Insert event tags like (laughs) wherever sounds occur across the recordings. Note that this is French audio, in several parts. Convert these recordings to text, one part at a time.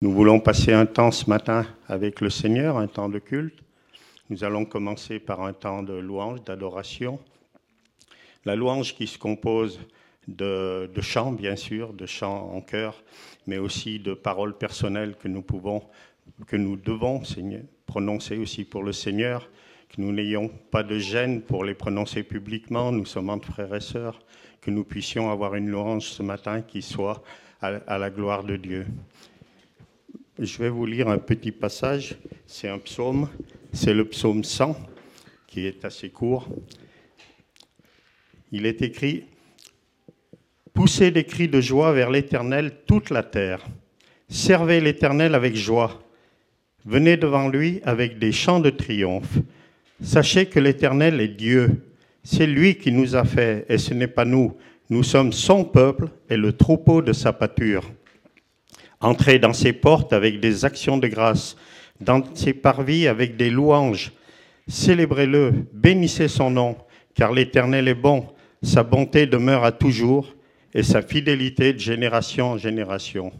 Nous voulons passer un temps ce matin avec le Seigneur, un temps de culte. Nous allons commencer par un temps de louange, d'adoration. La louange qui se compose de, chants, bien sûr, de chants en chœur, mais aussi de paroles personnelles que nous pouvons, que nous devons prononcer aussi pour le Seigneur, que nous n'ayons pas de gêne pour les prononcer publiquement. Nous sommes entre frères et sœurs, que nous puissions avoir une louange ce matin qui soit à la gloire de Dieu. Je vais vous lire un petit passage. C'est un psaume. C'est le psaume 100, qui est assez court. Il est écrit Poussez des cris de joie vers l'Éternel toute la terre. Servez l'Éternel avec joie. Venez devant lui avec des chants de triomphe. Sachez que l'Éternel est Dieu. C'est lui qui nous a fait, et ce n'est pas nous. Nous sommes son peuple et le troupeau de sa pâture. Entrez dans ses portes avec des actions de grâce, dans ses parvis avec des louanges. Célébrez-le, bénissez son nom, car l'Éternel est bon, sa bonté demeure à toujours, et sa fidélité de génération en génération.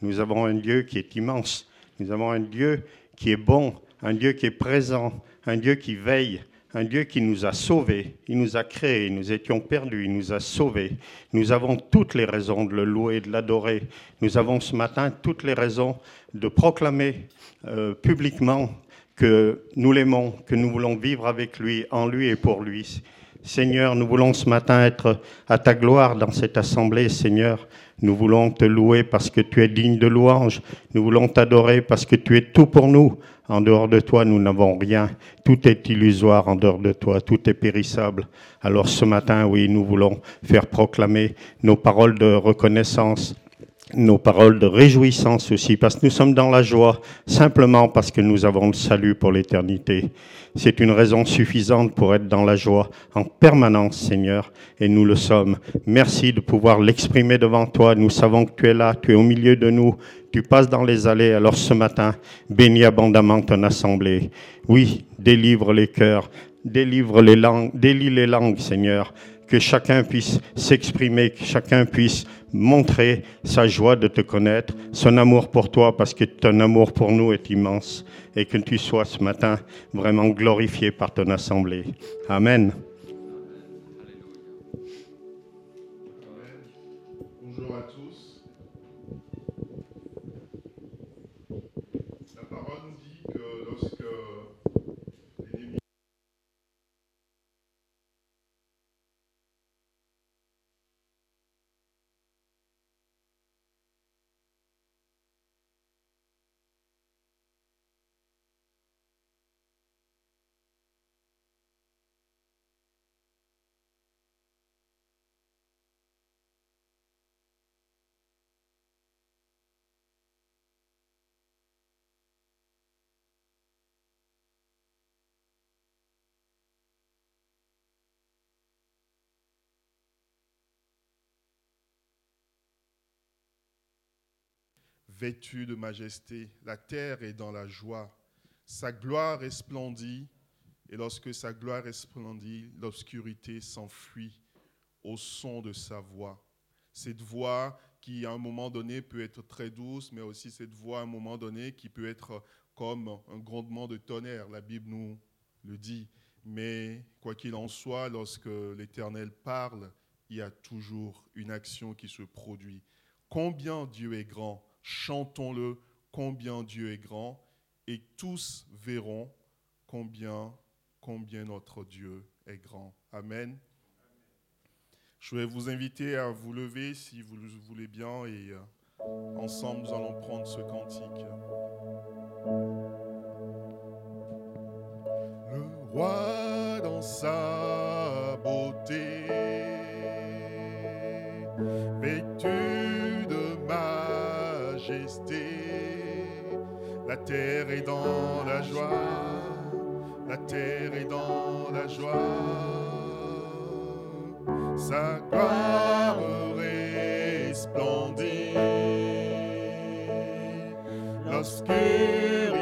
Nous avons un Dieu qui est immense, nous avons un Dieu qui est bon, un Dieu qui est présent, un Dieu qui veille, un Dieu qui nous a sauvés, il nous a créés, nous étions perdus, il nous a sauvés. Nous avons toutes les raisons de le louer, de l'adorer. Nous avons ce matin toutes les raisons de proclamer euh, publiquement que nous l'aimons, que nous voulons vivre avec lui, en lui et pour lui. Seigneur, nous voulons ce matin être à ta gloire dans cette assemblée, Seigneur. Nous voulons te louer parce que tu es digne de louange. Nous voulons t'adorer parce que tu es tout pour nous. En dehors de toi, nous n'avons rien. Tout est illusoire en dehors de toi. Tout est périssable. Alors ce matin, oui, nous voulons faire proclamer nos paroles de reconnaissance nos paroles de réjouissance aussi, parce que nous sommes dans la joie, simplement parce que nous avons le salut pour l'éternité. C'est une raison suffisante pour être dans la joie en permanence, Seigneur, et nous le sommes. Merci de pouvoir l'exprimer devant toi. Nous savons que tu es là, tu es au milieu de nous, tu passes dans les allées. Alors ce matin, bénis abondamment ton assemblée. Oui, délivre les cœurs, délivre les langues, délie les langues, Seigneur que chacun puisse s'exprimer, que chacun puisse montrer sa joie de te connaître, son amour pour toi, parce que ton amour pour nous est immense, et que tu sois ce matin vraiment glorifié par ton assemblée. Amen. Vêtu de majesté. La terre est dans la joie. Sa gloire resplendit, et lorsque sa gloire resplendit, l'obscurité s'enfuit au son de sa voix. Cette voix qui, à un moment donné, peut être très douce, mais aussi cette voix, à un moment donné, qui peut être comme un grondement de tonnerre. La Bible nous le dit. Mais quoi qu'il en soit, lorsque l'Éternel parle, il y a toujours une action qui se produit. Combien Dieu est grand chantons-le, combien Dieu est grand, et tous verront combien, combien notre Dieu est grand. Amen. Je vais vous inviter à vous lever si vous le voulez bien et euh, ensemble nous allons prendre ce cantique. Le roi dans sa beauté, la terre est dans la joie, la terre est dans la joie. Sa gloire resplendit. L'obscurité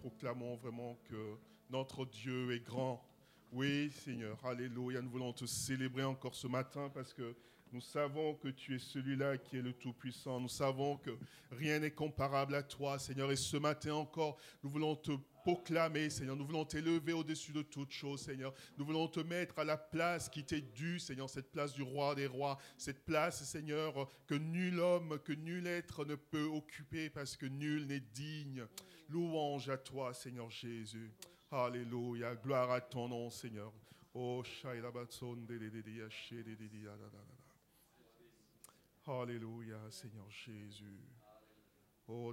proclamons vraiment que notre Dieu est grand. Oui, Seigneur, Alléluia. Nous voulons te célébrer encore ce matin parce que nous savons que tu es celui-là qui est le Tout-Puissant. Nous savons que rien n'est comparable à toi, Seigneur. Et ce matin encore, nous voulons te proclamer, Seigneur. Nous voulons t'élever au-dessus de toute chose, Seigneur. Nous voulons te mettre à la place qui t'est due, Seigneur, cette place du roi des rois, cette place, Seigneur, que nul homme, que nul être ne peut occuper parce que nul n'est digne. Louange à toi, Seigneur Jésus. Alléluia. Gloire à ton nom, Seigneur. Oh, Alléluia, Seigneur Jésus. Oh,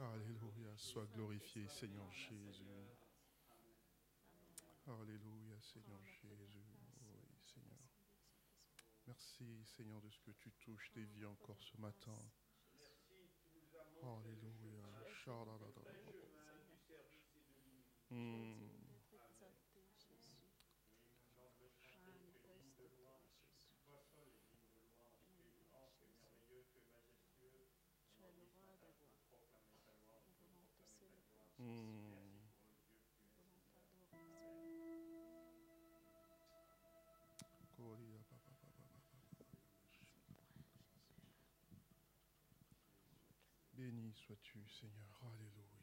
Alléluia, sois glorifié, Seigneur Jésus. Alléluia, Seigneur Jésus. Seigneur. Merci, Seigneur, de ce que tu touches tes vies encore ce matin. Alléluia. Hmm. Sois-tu, Seigneur. Alléluia.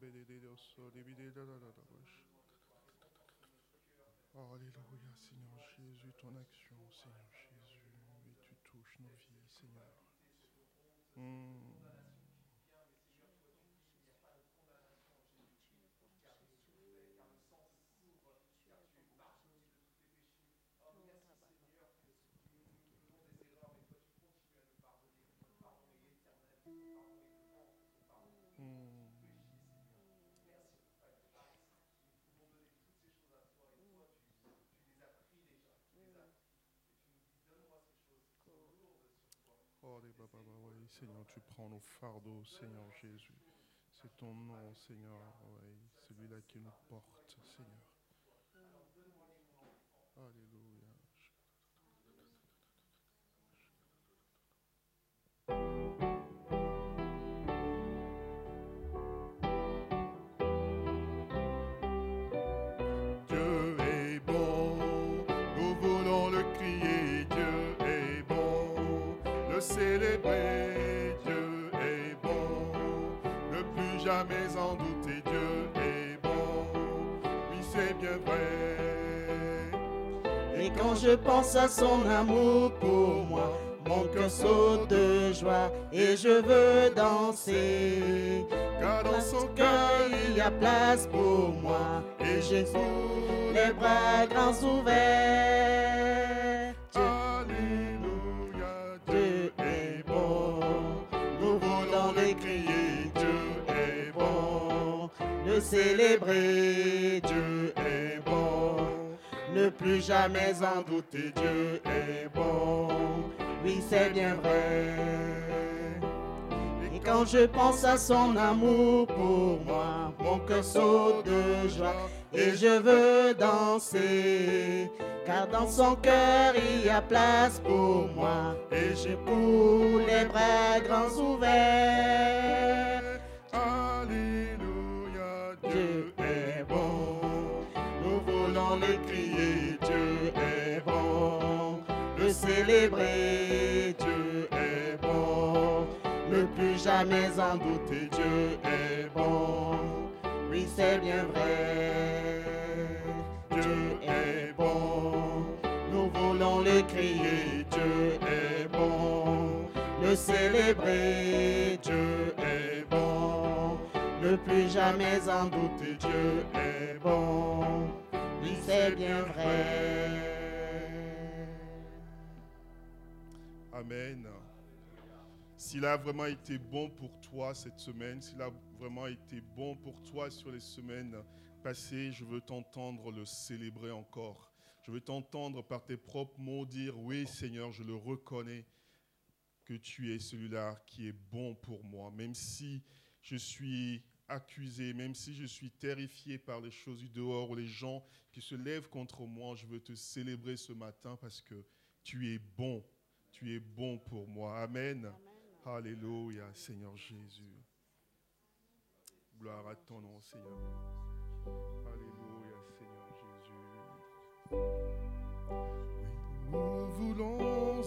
Alléluia, Seigneur Jésus, ton action, Seigneur Jésus, et tu touches nos vies, Seigneur. Hmm. Seigneur, tu prends nos fardeaux, Seigneur Jésus. C'est ton nom, Seigneur, oui, celui-là qui nous porte, Seigneur. Je pense à son amour pour moi, mon cœur saute de joie et je veux danser. Car dans son cœur, il y a place pour moi et trouve les bras grands ouverts. Alléluia, Dieu est bon. Nous voulons le crier, Dieu est bon. le célébrer, Dieu plus jamais en Douter. Dieu est bon. Oui, c'est bien vrai. Et quand je pense à son amour pour moi, mon cœur saute de joie et je veux danser. Car dans son cœur il y a place pour moi et je pour les bras grands ouverts. Alléluia, Dieu est bon. Nous voulons le célébrer, Dieu est bon. Ne plus jamais en douter, Dieu est bon. Oui, c'est bien vrai. Dieu est bon. Nous voulons le crier, Dieu est bon. Le célébrer, Dieu est bon. Ne plus jamais en douter, Dieu est bon. Oui, c'est bien vrai. Amen. S'il a vraiment été bon pour toi cette semaine, s'il a vraiment été bon pour toi sur les semaines passées, je veux t'entendre le célébrer encore. Je veux t'entendre par tes propres mots dire, oui Seigneur, je le reconnais que tu es celui-là qui est bon pour moi. Même si je suis accusé, même si je suis terrifié par les choses du dehors ou les gens qui se lèvent contre moi, je veux te célébrer ce matin parce que tu es bon. Tu es bon pour moi. Amen. Alléluia, Seigneur Jésus. Gloire à ton nom, Seigneur. Alléluia, Seigneur Jésus. Nous voulons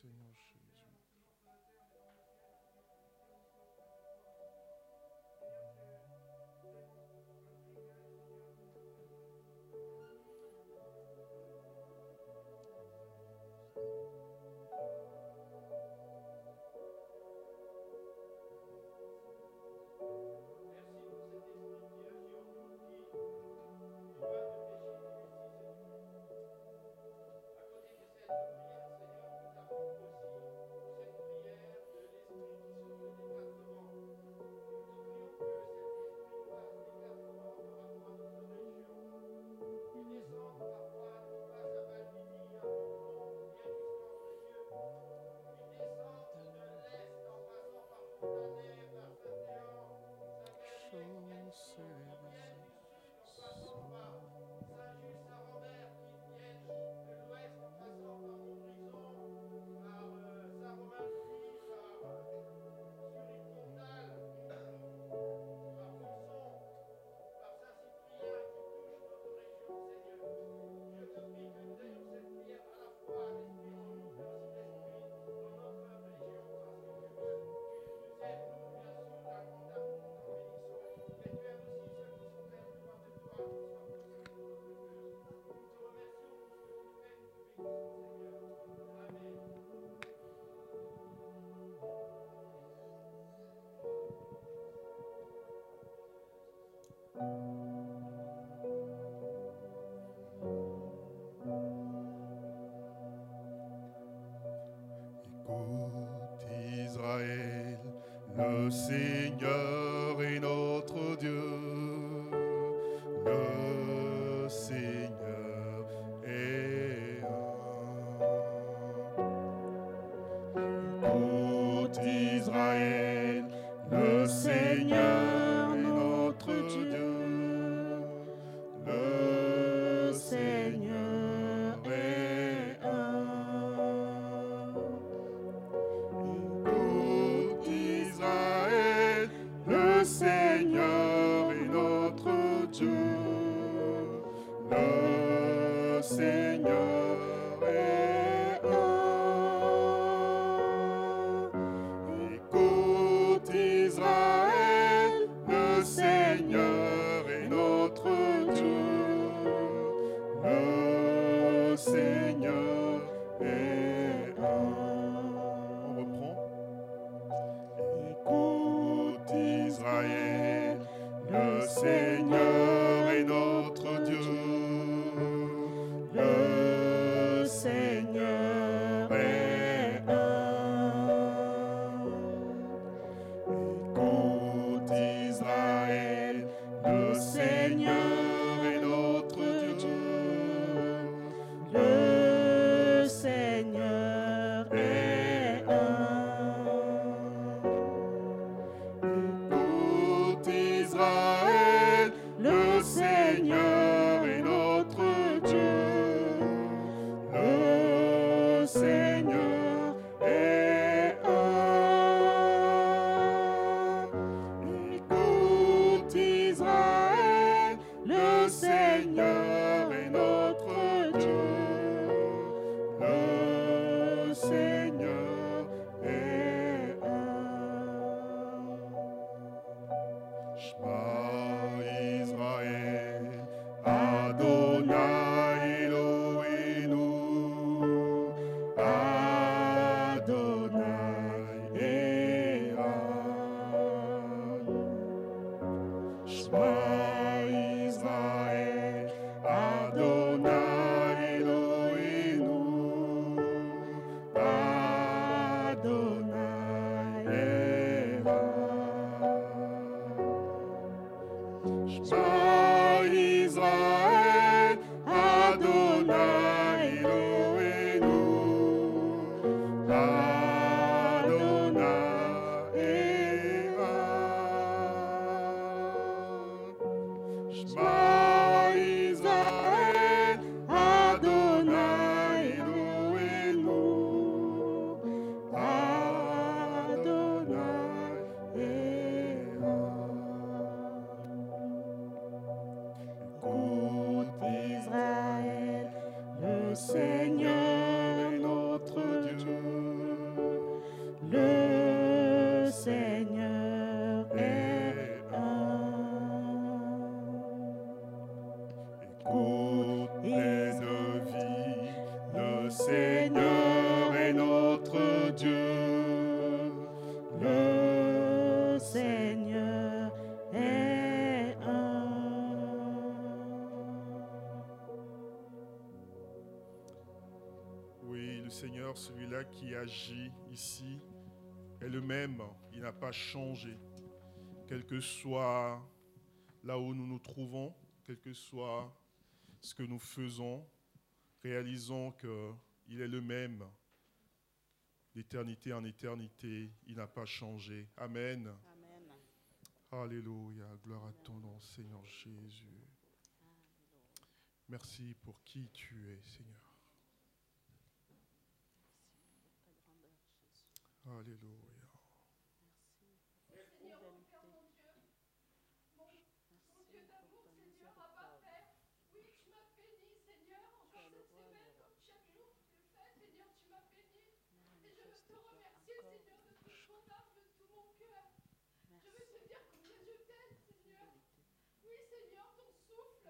Senhor. Seigneur. Señor. agit ici est le même, il n'a pas changé. Quel que soit là où nous nous trouvons, quel que soit ce que nous faisons, réalisons qu'il est le même d'éternité en éternité, il n'a pas changé. Amen. Amen. Alléluia, gloire à ton nom, Seigneur Jésus. Merci pour qui tu es, Seigneur. Alléluia. Merci. Seigneur, mon Père, mon Dieu. Mon Dieu d'amour, Seigneur, à ma paix. Oui, tu m'as béni, Seigneur. Enfin, cette semaine, comme chaque jour, tu fais, Seigneur, tu m'as béni. Et je veux te remercier, Seigneur, de ton âme de tout mon cœur. Je veux te dire combien je t'aime, Seigneur. Oui, Seigneur, ton souffle.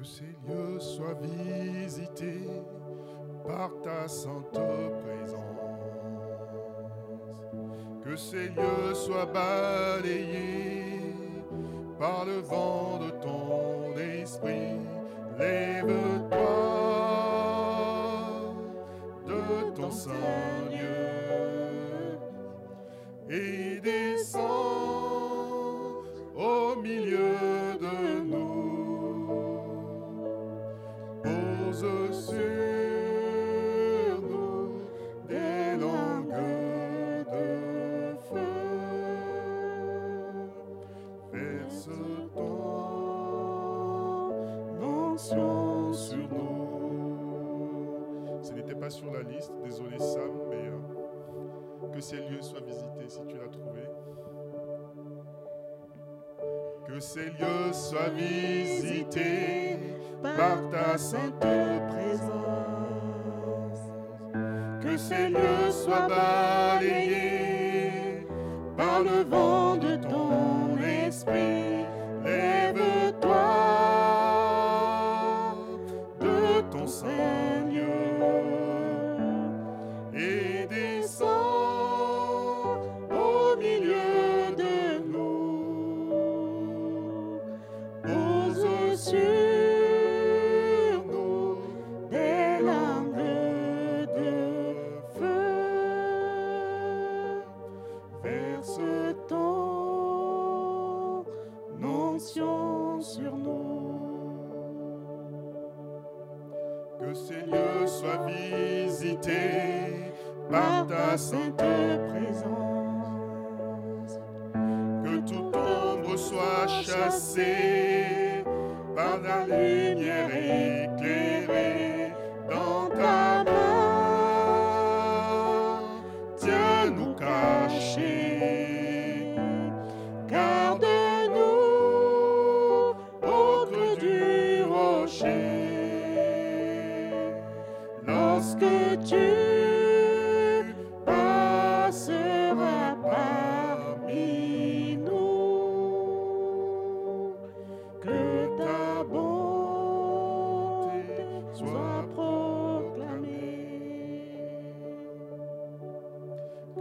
Que ces lieux soient visités par ta sainte présence. Que ces lieux soient balayés par le vent de ton esprit.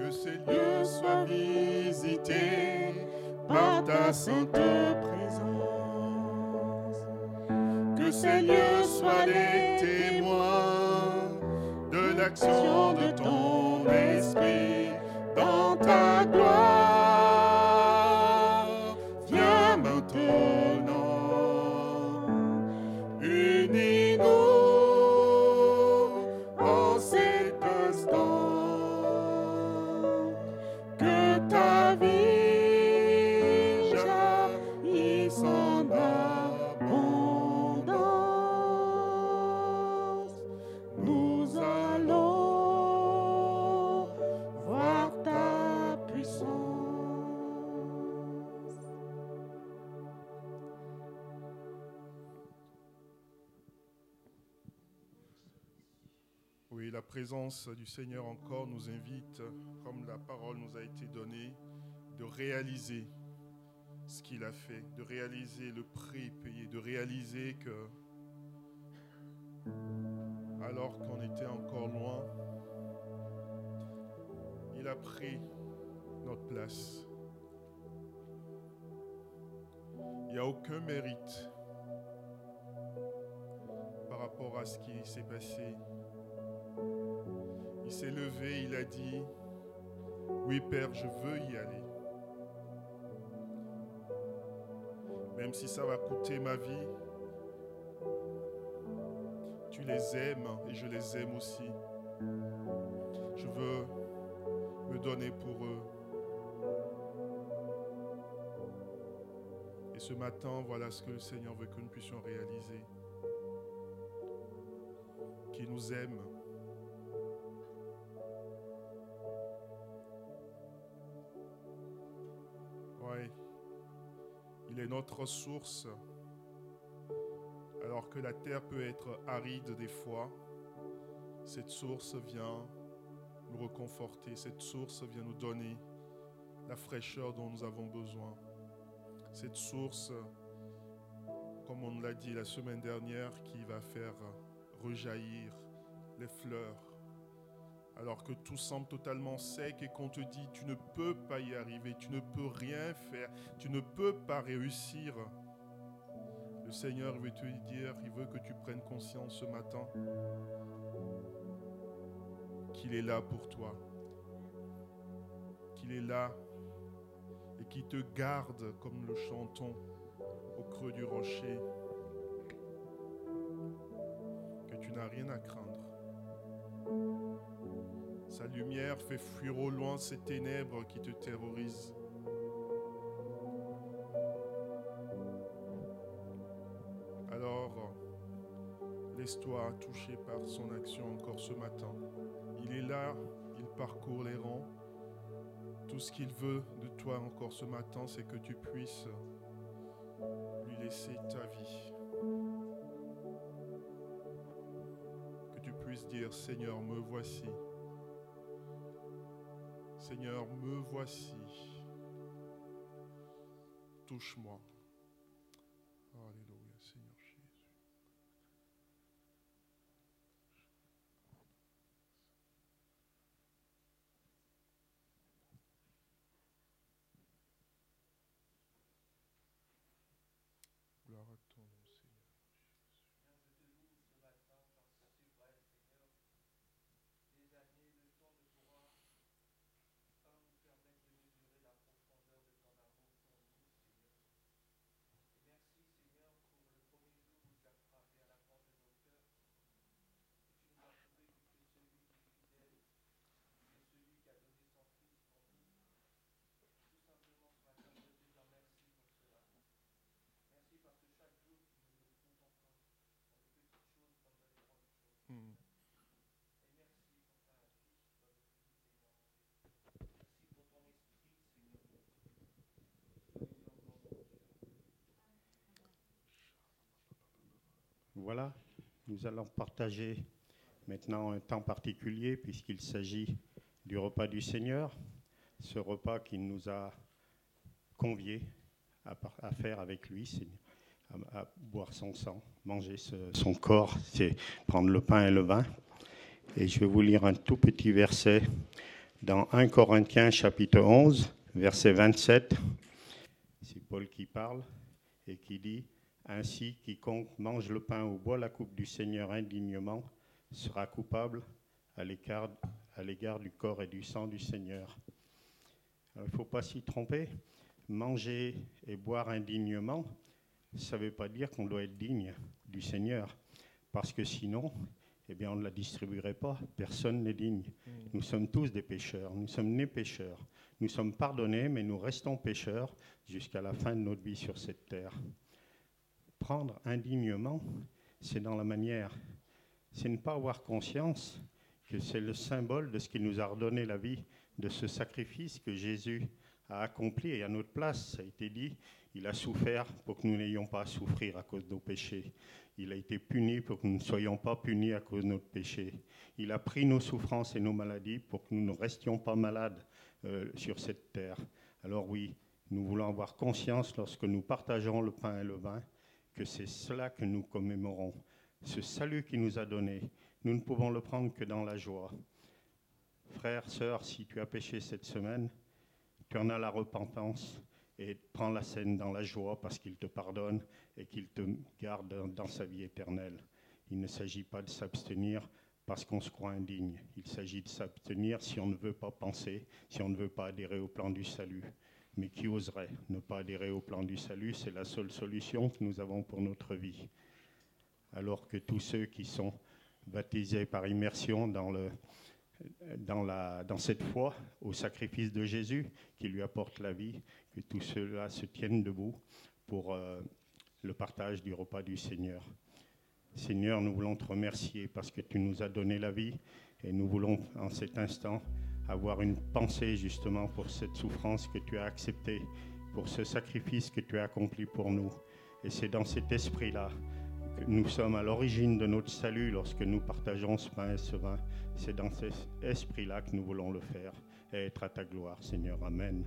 Que ces lieux soient visités par ta sainte présence. Que ces lieux soient les témoins de l'action de ton esprit dans ta du Seigneur encore nous invite, comme la parole nous a été donnée, de réaliser ce qu'il a fait, de réaliser le prix payé, de réaliser que alors qu'on était encore loin, il a pris notre place. Il n'y a aucun mérite par rapport à ce qui s'est passé. Il s'est levé, il a dit, oui Père, je veux y aller. Même si ça va coûter ma vie, tu les aimes et je les aime aussi. Je veux me donner pour eux. Et ce matin, voilà ce que le Seigneur veut que nous puissions réaliser. Qu'il nous aime. Il est notre source. Alors que la terre peut être aride des fois, cette source vient nous reconforter, cette source vient nous donner la fraîcheur dont nous avons besoin. Cette source comme on l'a dit la semaine dernière, qui va faire rejaillir les fleurs. Alors que tout semble totalement sec et qu'on te dit, tu ne peux pas y arriver, tu ne peux rien faire, tu ne peux pas réussir. Le Seigneur veut te dire, il veut que tu prennes conscience ce matin qu'il est là pour toi, qu'il est là et qu'il te garde comme le chanton au creux du rocher, que tu n'as rien à craindre. Sa lumière fait fuir au loin ces ténèbres qui te terrorisent. Alors, laisse-toi toucher par son action encore ce matin. Il est là, il parcourt les rangs. Tout ce qu'il veut de toi encore ce matin, c'est que tu puisses lui laisser ta vie. Que tu puisses dire, Seigneur, me voici. Seigneur, me voici. Touche-moi. Alléluia, Seigneur Jésus. Gloire à ton nom, Seigneur. Hmm. Voilà, nous allons partager maintenant un temps particulier puisqu'il s'agit du repas du Seigneur, ce repas qu'il nous a conviés à, faire avec lui, à, boire son sang, manger son corps, c'est prendre le pain et le vin. Et je vais vous lire un tout petit verset dans 1 Corinthiens chapitre 11, verset 27. C'est Paul qui parle et qui dit ainsi, quiconque mange le pain ou boit la coupe du Seigneur indignement sera coupable à l'égard du corps et du sang du Seigneur. Alors, il ne faut pas s'y tromper. Manger et boire indignement, ça ne veut pas dire qu'on doit être digne du Seigneur, parce que sinon, eh bien, on ne la distribuerait pas. Personne n'est digne. Nous sommes tous des pécheurs. Nous sommes nés pécheurs. Nous sommes pardonnés, mais nous restons pécheurs jusqu'à la fin de notre vie sur cette terre prendre indignement, c'est dans la manière. C'est ne pas avoir conscience que c'est le symbole de ce qui nous a redonné la vie, de ce sacrifice que Jésus a accompli et à notre place, ça a été dit, il a souffert pour que nous n'ayons pas à souffrir à cause de nos péchés. Il a été puni pour que nous ne soyons pas punis à cause de notre péché. Il a pris nos souffrances et nos maladies pour que nous ne restions pas malades euh, sur cette terre. Alors oui, nous voulons avoir conscience lorsque nous partageons le pain et le vin que c'est cela que nous commémorons, ce salut qu'il nous a donné. Nous ne pouvons le prendre que dans la joie. Frère, sœur, si tu as péché cette semaine, tu en as la repentance et prends la scène dans la joie parce qu'il te pardonne et qu'il te garde dans- sa vie éternelle. Il ne s'agit pas de s'abstenir parce qu'on se croit indigne. Il s'agit de s'abstenir si on ne veut pas penser, si on ne veut pas adhérer au plan du salut. Mais qui oserait ne pas adhérer au plan du salut C'est la seule solution que nous avons pour notre vie. Alors que tous ceux qui sont baptisés par immersion dans, cette foi au sacrifice de Jésus qui lui apporte la vie, que tous ceux-là se tiennent debout pour euh, le partage du repas du Seigneur. Seigneur, nous voulons te remercier parce que tu nous as donné la vie et nous voulons en cet instant avoir une pensée justement pour cette souffrance que tu as acceptée, pour ce sacrifice que tu as accompli pour nous. Et c'est dans cet esprit-là que nous sommes à l'origine de notre salut lorsque nous partageons ce pain et ce vin. C'est dans cet esprit-là que nous voulons le faire et être à ta gloire, Seigneur. Amen.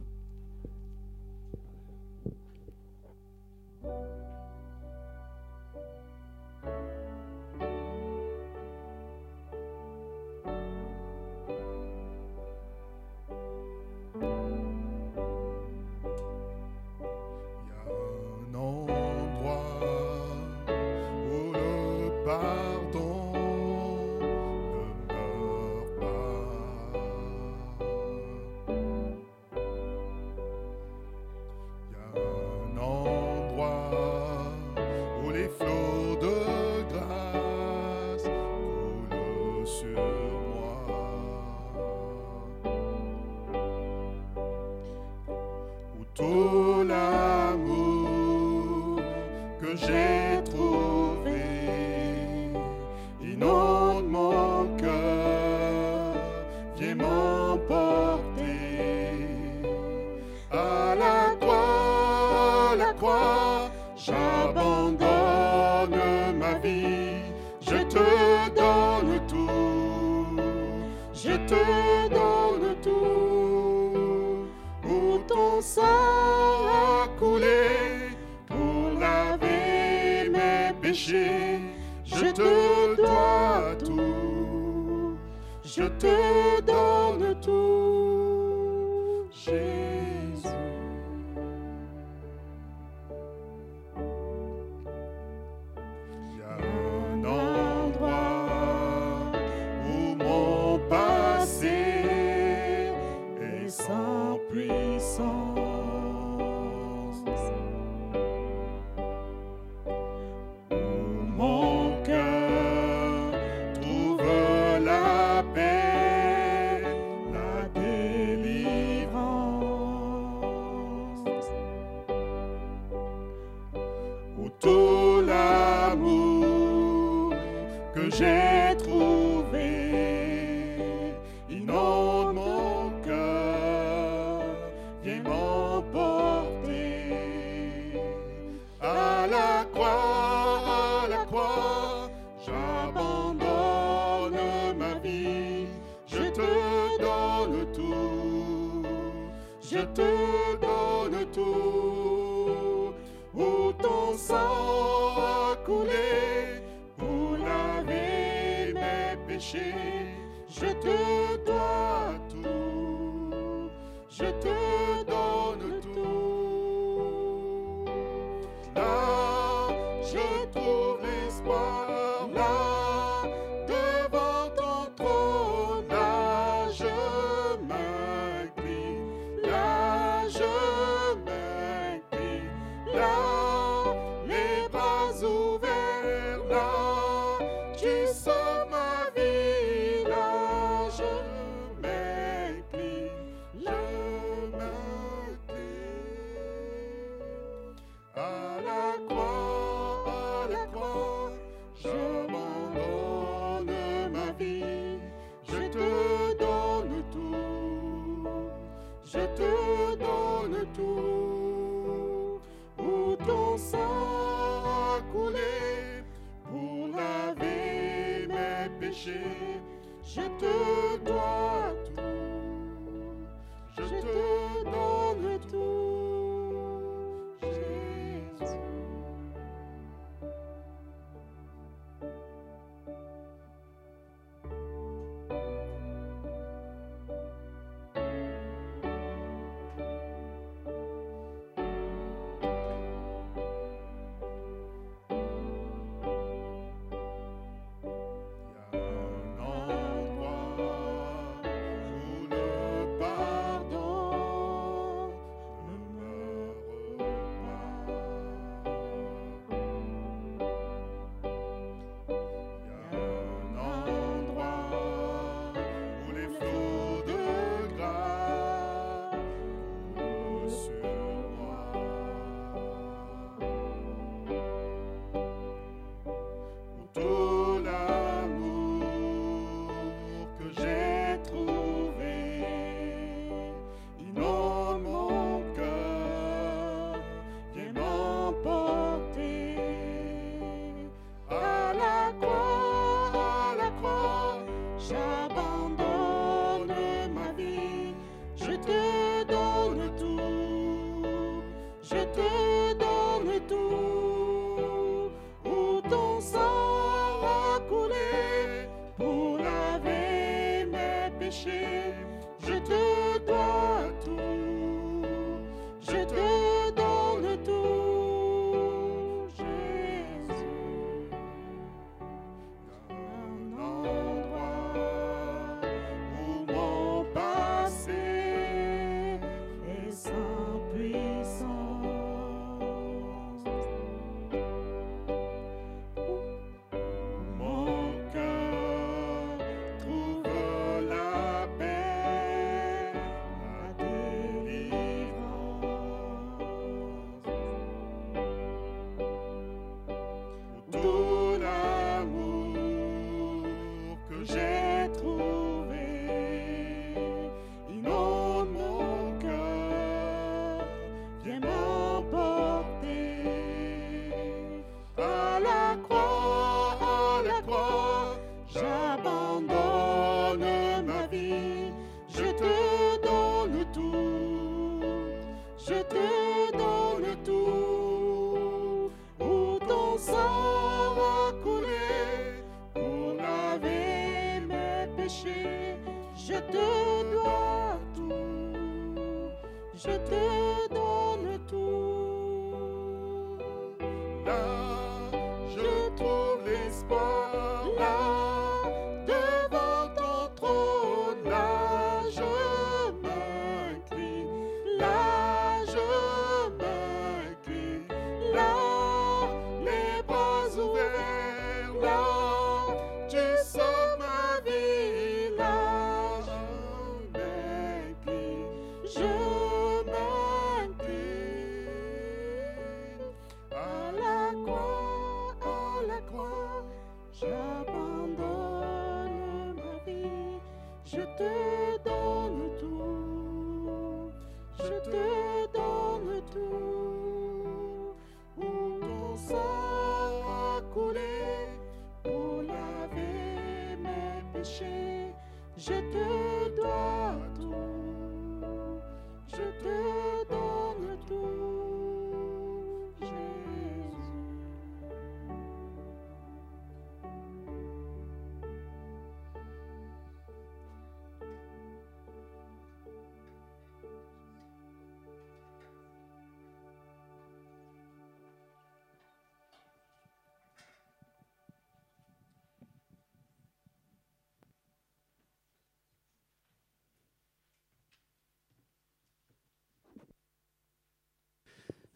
Que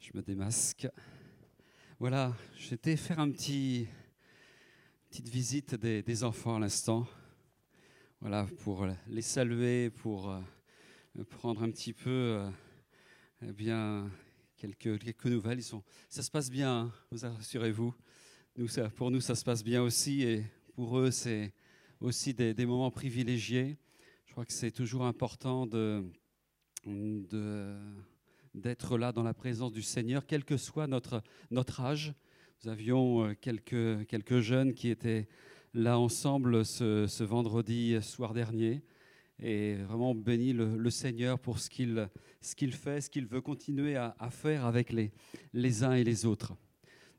Je me démasque. Voilà, j'étais faire un petit petite visite des, enfants à l'instant. Voilà, pour les saluer, pour euh, prendre un petit peu euh, eh bien quelques, quelques nouvelles. Ils sont, ça se passe bien, hein, vous assurez-vous. Nous, ça- pour nous, ça se passe bien aussi, et pour eux, c'est aussi des, des moments privilégiés. Je crois que c'est toujours important de, de d'être là dans la présence du Seigneur, quel que soit notre, notre âge. Nous avions euh, quelques, quelques jeunes qui étaient là ensemble ce, ce vendredi soir dernier. Et vraiment béni le, Seigneur pour ce qu'il qu'il fait, ce qu'il veut continuer à, à faire avec les, les uns et les autres.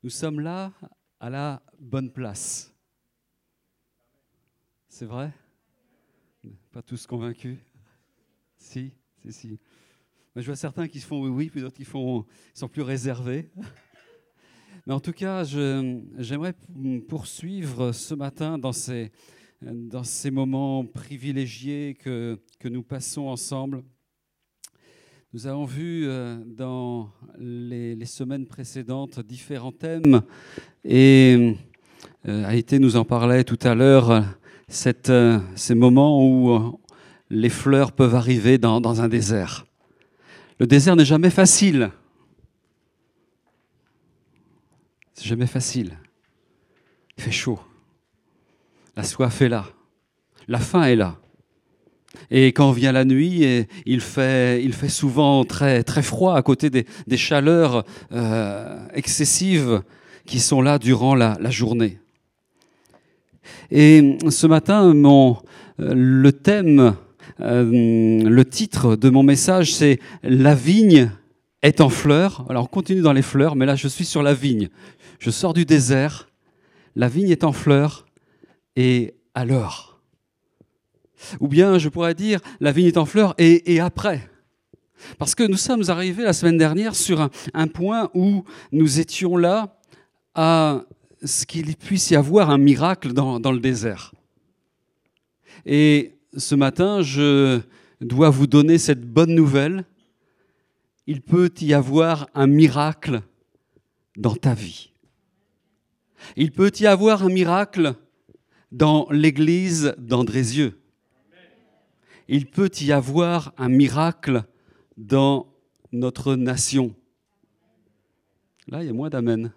Nous sommes là à la bonne place. C'est vrai? Pas tous convaincus? Si, si, si. Je vois certains qui font oui, puis d'autres qui font, sont plus réservés. (laughs) Mais en tout cas, j'aimerais poursuivre ce matin dans ces, dans ces moments privilégiés que, que nous passons ensemble. Nous avons vu euh, dans les, semaines précédentes différents thèmes et euh, Haïté nous en parlait tout à l'heure, euh, ces moments où euh, les fleurs peuvent arriver dans, dans un désert. Le désert n'est jamais facile. C'est jamais facile. Il fait chaud. La soif est là. La faim est là. Et quand vient la nuit, il, fait, il fait souvent très, très froid à côté des, chaleurs euh, excessives qui sont là durant la, la journée. Et ce matin, mon, euh, le thème euh, le titre de mon message, c'est La vigne est en fleurs. Alors, on continue dans les fleurs, mais là, je suis sur la vigne. Je sors du désert, la vigne est en fleurs, et alors? Ou bien, je pourrais dire, la vigne est en fleurs, et, et après Parce que nous sommes arrivés la semaine dernière sur un, un point où nous étions là à ce qu'il puisse y avoir un miracle dans, dans le désert. Et ce matin, je dois vous donner cette bonne nouvelle. Il peut y avoir un miracle dans ta vie. Il peut y avoir un miracle dans l'église d'Andrézieux. Il peut y avoir un miracle dans notre nation. Là, il y a moins d'amen.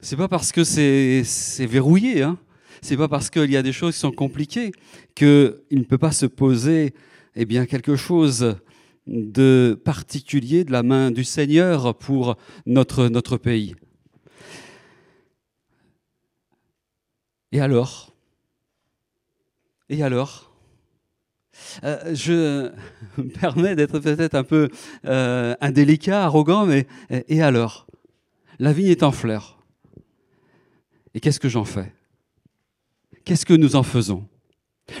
C'est pas parce que c'est c'est verrouillé, hein. C'est pas parce qu'il y a des choses qui sont compliquées qu'il ne peut pas se poser eh bien, quelque chose de particulier de la main du Seigneur pour notre, notre pays. Et alors? Et alors? Euh, Je me (laughs) permets d'être peut-être un peu euh, indélicat, arrogant, mais et alors? La vigne est en fleurs. Et qu'est-ce que j'en fais? Qu'est-ce que nous en faisons?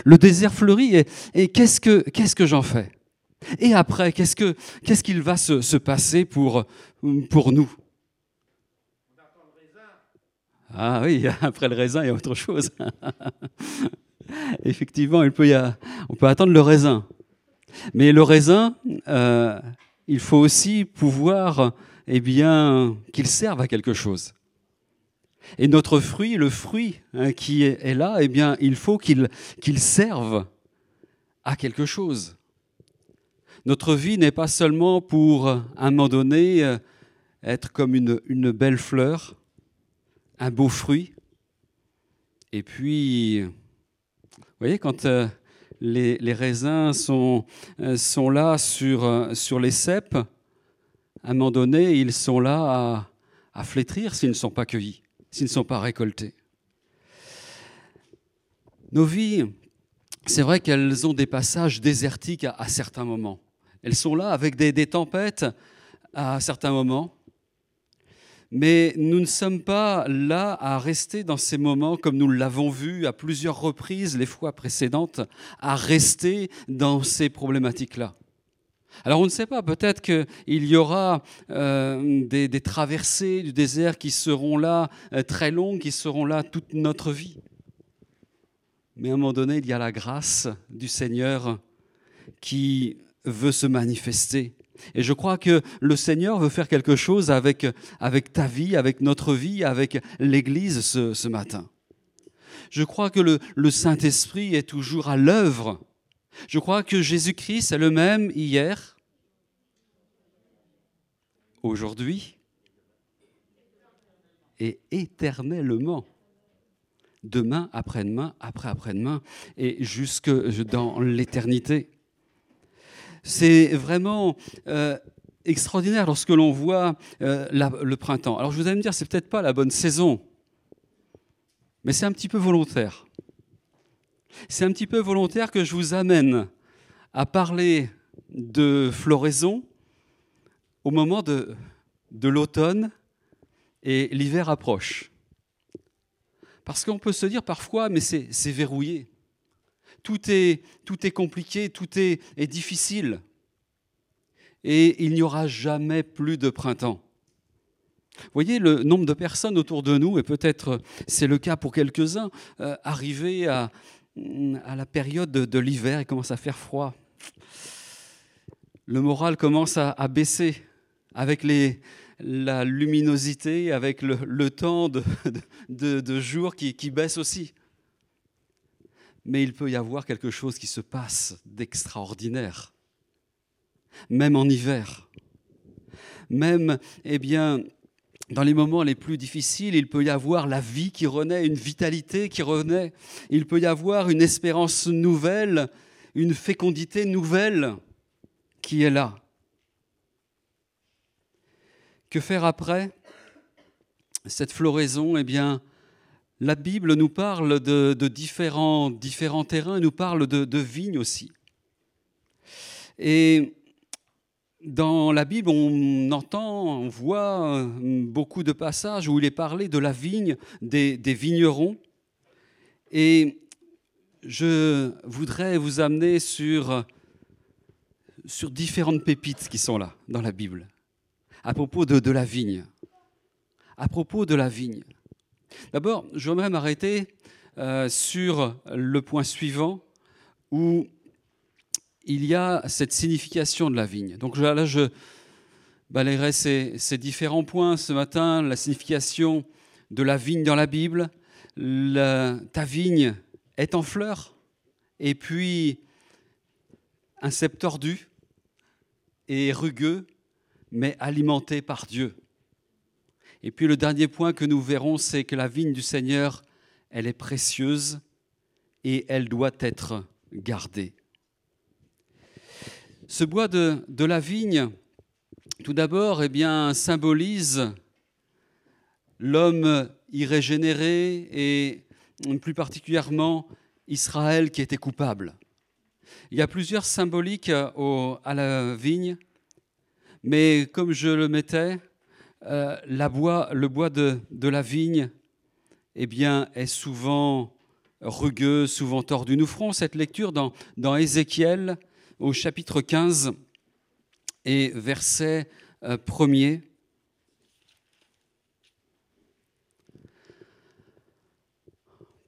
Le désert fleurit et, qu'est-ce que, qu'est-ce que j'en fais? Et après, qu'est-ce, que, qu'est-ce qu'il va se, se passer pour, pour nous? Ah oui, (laughs) après le raisin, il y a autre chose. (laughs) Effectivement, il peut y a, on peut attendre le raisin. Mais le raisin, euh, il faut aussi pouvoir eh bien, qu'il serve à quelque chose. Et notre fruit, le fruit hein, qui est, là, eh bien, il faut qu'il serve à quelque chose. Notre vie n'est pas seulement pour, à un moment donné, euh, être comme une, une belle fleur, un beau fruit. Et puis, vous voyez, quand euh, les, les raisins sont, euh, sont là sur, sur les cèpes, à un moment donné, ils sont là à, à flétrir s'ils ne sont pas cueillis s'ils ne sont pas récoltés. Nos vies c'est vrai qu'elles ont des passages désertiques à, certains moments. Elles sont là avec des, tempêtes à certains moments. Mais nous ne sommes pas là à rester dans ces moments comme nous l'avons vu à plusieurs reprises les fois précédentes, à rester dans ces problématiques-là. Alors on ne sait pas, peut-être qu'il y aura euh, des, traversées du désert qui seront là euh, très longues, qui seront là toute notre vie. Mais à un moment donné, il y a la grâce du Seigneur qui veut se manifester et je crois que le Seigneur veut faire quelque chose avec, avec ta vie, avec notre vie, avec l'Église ce, ce matin. Je crois que le, le Saint-Esprit est toujours à l'œuvre. Je crois que Jésus-Christ est le même hier, aujourd'hui et éternellement. Demain, après-demain, après-après-demain et jusque dans l'éternité. C'est vraiment euh, extraordinaire lorsque l'on voit euh, le printemps. Alors je vous allez me dire, c'est peut-être pas la bonne saison, mais c'est un petit peu volontaire. C'est un petit peu volontaire que je vous amène à parler de floraison au moment de, de l'automne et l'hiver approche. Parce qu'on peut se dire parfois, mais c'est verrouillé tout est, tout est compliqué, tout est, est difficile. Et il n'y aura jamais plus de printemps. Vous voyez le nombre de personnes autour de nous, et peut-être c'est le cas pour quelques-uns, euh, arriver à, à, la période de, l'hiver, il commence à faire froid. Le moral commence à, baisser avec la luminosité, avec le, temps de jour qui, qui baisse aussi mais il peut y avoir quelque chose qui se passe d'extraordinaire, même en hiver. Même, eh bien, dans les moments les plus difficiles, il peut y avoir la vie qui renaît, une vitalité qui renaît. Il peut y avoir une espérance nouvelle, une fécondité nouvelle qui est là. Que faire après Cette floraison, eh bien, la Bible nous parle de, différents, terrains, nous parle de, vignes aussi. Et dans la Bible, on entend, on voit euh, beaucoup de passages où il est parlé de la vigne, des, vignerons. Et je voudrais vous amener sur, sur différentes pépites qui sont là dans la Bible, à propos de, la vigne. À propos de la vigne. D'abord, je voudrais m'arrêter euh, sur le point suivant où il y a cette signification de la vigne. Donc là, je balayerai ces, différents points ce matin, la signification de la vigne dans la Bible. ta vigne est en fleurs, et puis un cep tordu et rugueux, mais alimenté par Dieu. Et puis le dernier point que nous verrons, c'est que la vigne du Seigneur, elle est précieuse et elle doit être gardée. Ce bois de, la vigne, tout d'abord, eh symbolise l'homme irrégénéré et plus particulièrement Israël qui était coupable. Il y a plusieurs symboliques à la vigne, mais comme je le mettais, euh, le bois de, la vigne eh bien, est souvent rugueux, souvent tordu. Nous ferons cette lecture dans, dans Ézéchiel au chapitre 15 et verset 1er. Euh,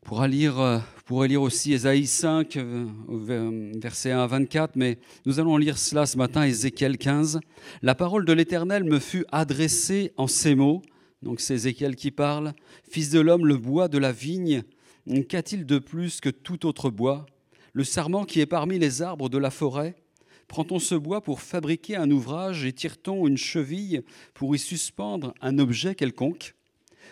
pour lire euh, vous pourrez lire aussi Ésaïe 5, euh, verset 1 à 24, mais nous allons lire cela ce matin, Ézéchiel 15. La parole de l'Éternel me fut adressée en ces mots. Donc c'est Ézéchiel qui parle. Fils de l'homme, le bois de la vigne, qu'a-t-il de plus que tout autre bois? Le sarment qui est parmi les arbres de la forêt. Prend-on ce bois pour fabriquer un ouvrage et tire-t-on une cheville pour y suspendre un objet quelconque?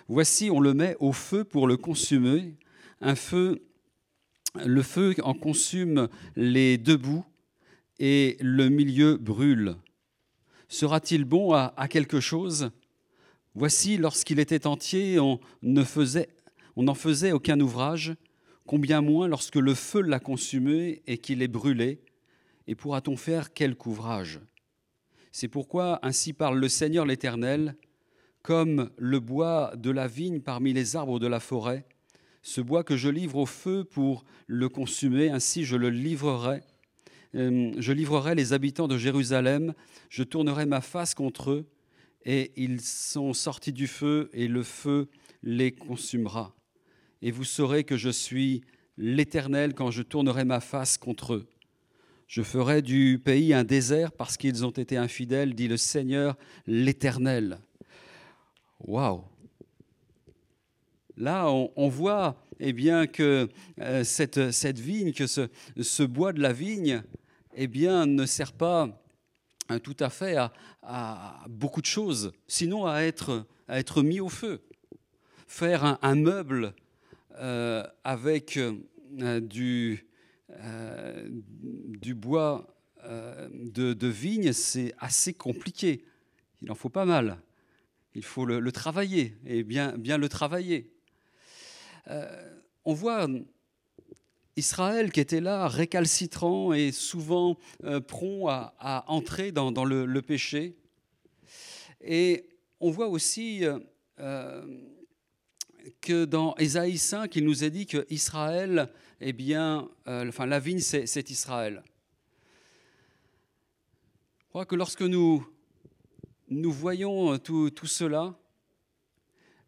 Voici, on le met au feu pour le consumer, un feu le feu en consume les deux bouts et le milieu brûle. Sera-t-il bon à, quelque chose? Voici, lorsqu'il était entier, on n'en faisait aucun ouvrage, Combien moins lorsque le feu l'a consumé et qu'il est brûlé Et pourra-t-on faire quelque ouvrage? C'est pourquoi ainsi parle le Seigneur l'Éternel, comme le bois de la vigne parmi les arbres de la forêt, ce bois que je livre au feu pour le consumer, ainsi je le livrerai. Euh, je livrerai les habitants de Jérusalem, je tournerai ma face contre eux, et ils sont sortis du feu, et le feu les consumera. Et vous saurez que je suis l'Éternel quand je tournerai ma face contre eux. Je ferai du pays un désert parce qu'ils ont été infidèles, dit le Seigneur l'Éternel. Waouh Là, on, voit eh bien, que euh, cette, cette, vigne, que ce, ce, bois de la vigne, eh bien, ne sert pas hein, tout à fait à, à, beaucoup de choses, sinon à être, à être mis au feu. Faire un, meuble euh, avec euh, du, du bois de, de vigne, c'est assez compliqué. Il en faut pas mal. Il faut le, le travailler et bien, bien le travailler. Euh, on voit Israël qui était là, récalcitrant et souvent euh, prompt à, entrer dans, le, péché. Et on voit aussi euh, que dans Ésaïe 5, il nous est dit que Israël, eh bien, enfin, la vigne, c'est Israël. Je crois que lorsque nous, nous voyons tout, tout cela,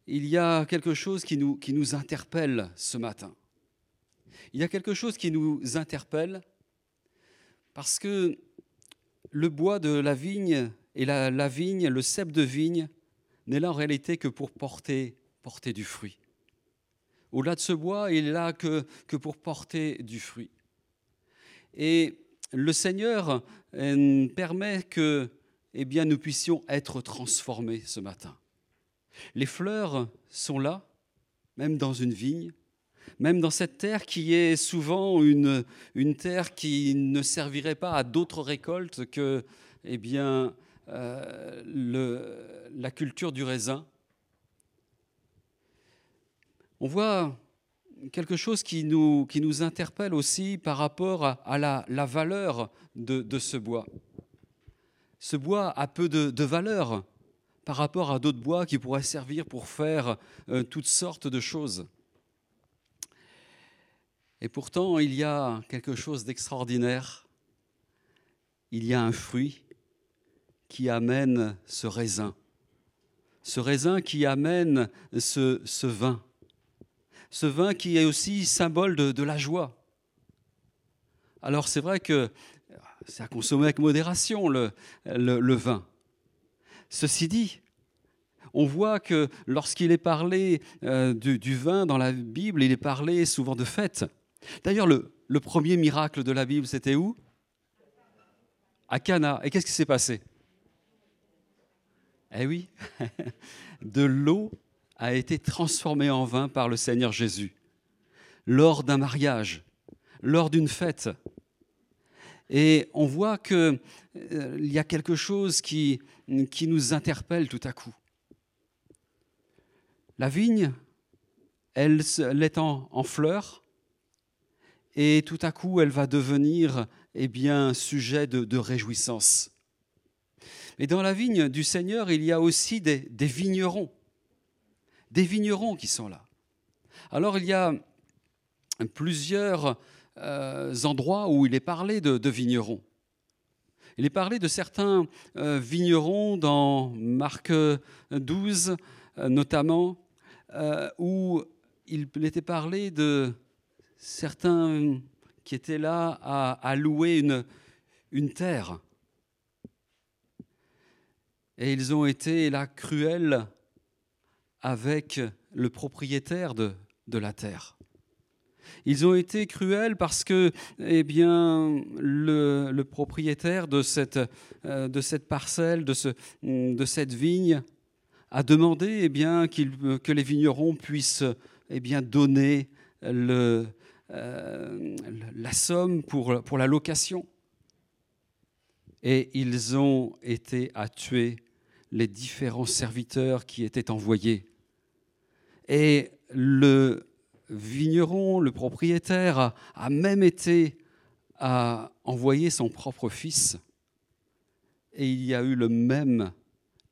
il y a quelque chose qui nous, qui nous interpelle ce matin. Il y a quelque chose qui nous interpelle parce que le bois de la vigne et la, vigne, le cep de vigne, n'est là en réalité que pour porter, porter du fruit. Au-delà de ce bois, il est là que, pour porter du fruit. Et le Seigneur euh, permet que eh bien, nous puissions être transformés ce matin. Les fleurs sont là, même dans une vigne, même dans cette terre qui est souvent une, terre qui ne servirait pas à d'autres récoltes que eh bien, euh, la culture du raisin. On voit quelque chose qui nous, interpelle aussi par rapport à, la, valeur de, ce bois. Ce bois a peu de, valeur par rapport à d'autres bois qui pourraient servir pour faire euh, toutes sortes de choses. Et pourtant, il y a quelque chose d'extraordinaire. Il y a un fruit qui amène ce raisin. Ce raisin qui amène ce vin. Ce vin qui est aussi symbole de, la joie. Alors c'est vrai que c'est à consommer avec modération le, vin. Ceci dit, on voit que lorsqu'il est parlé euh, du, vin dans la Bible, il est parlé souvent de fête. D'ailleurs, le, premier miracle de la Bible, c'était où? À Cana. Et qu'est-ce qui s'est passé? Eh oui, (laughs) de l'eau a été transformée en vin par le Seigneur Jésus lors d'un mariage, lors d'une fête. Et on voit qu'il euh, y a quelque chose qui, nous interpelle tout à coup. La vigne, elle, est en, fleurs, et tout à coup, elle va devenir eh sujet de, réjouissance. Mais dans la vigne du Seigneur, il y a aussi des, vignerons, des vignerons qui sont là. Alors il y a plusieurs euh, endroits où il est parlé de, vignerons. Il est parlé de certains euh, vignerons dans Marc 12 euh, notamment, où il était parlé de certains qui étaient là à, louer une, une terre. Et ils ont été là cruels avec le propriétaire de, de la terre. Ils ont été cruels parce que eh bien, le, le propriétaire de cette, euh, de cette parcelle, de, ce, de cette vigne, a demandé eh bien, que les vignerons puissent eh bien, donner le, euh, la somme pour, pour la location. Et ils ont été à tuer les différents serviteurs qui étaient envoyés. Et le vigneron, le propriétaire, a, même été à envoyer son propre fils. Et il y a eu le même,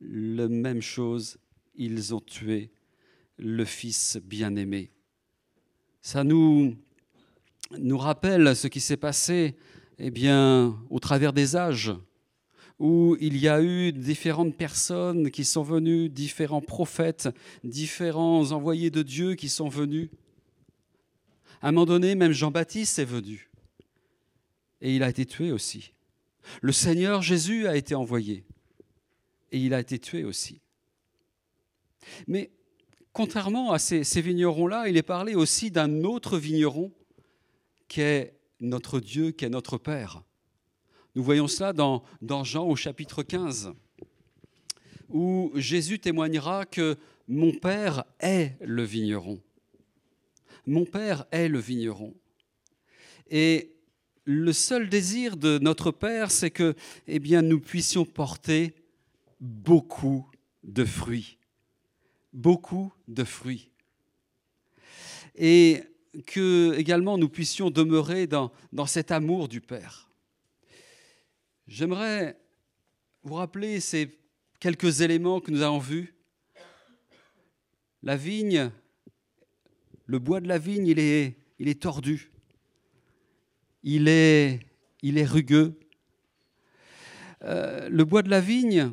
le même chose. Ils ont tué le fils bien-aimé. Ça nous, nous rappelle ce qui s'est passé eh bien, au travers des âges, où il y a eu différentes personnes qui sont venues, différents prophètes, différents envoyés de Dieu qui sont venus. À un moment donné, même Jean-Baptiste est venu. Et il a été tué aussi. Le Seigneur Jésus a été envoyé. Et il a été tué aussi. Mais contrairement à ces, vignerons-là, il est parlé aussi d'un autre vigneron qui est notre Dieu, qui est notre Père. Nous voyons cela dans, Jean au chapitre 15, où Jésus témoignera que mon Père est le vigneron. Mon Père est le vigneron. Et le seul désir de notre Père, c'est que eh nous puissions porter beaucoup de fruits. Beaucoup de fruits. Et que également nous puissions demeurer dans cet amour du Père. J'aimerais vous rappeler ces quelques éléments que nous avons vus. La vigne, le bois de la vigne, il est, il est tordu. Il est, rugueux. Euh, le bois de la vigne,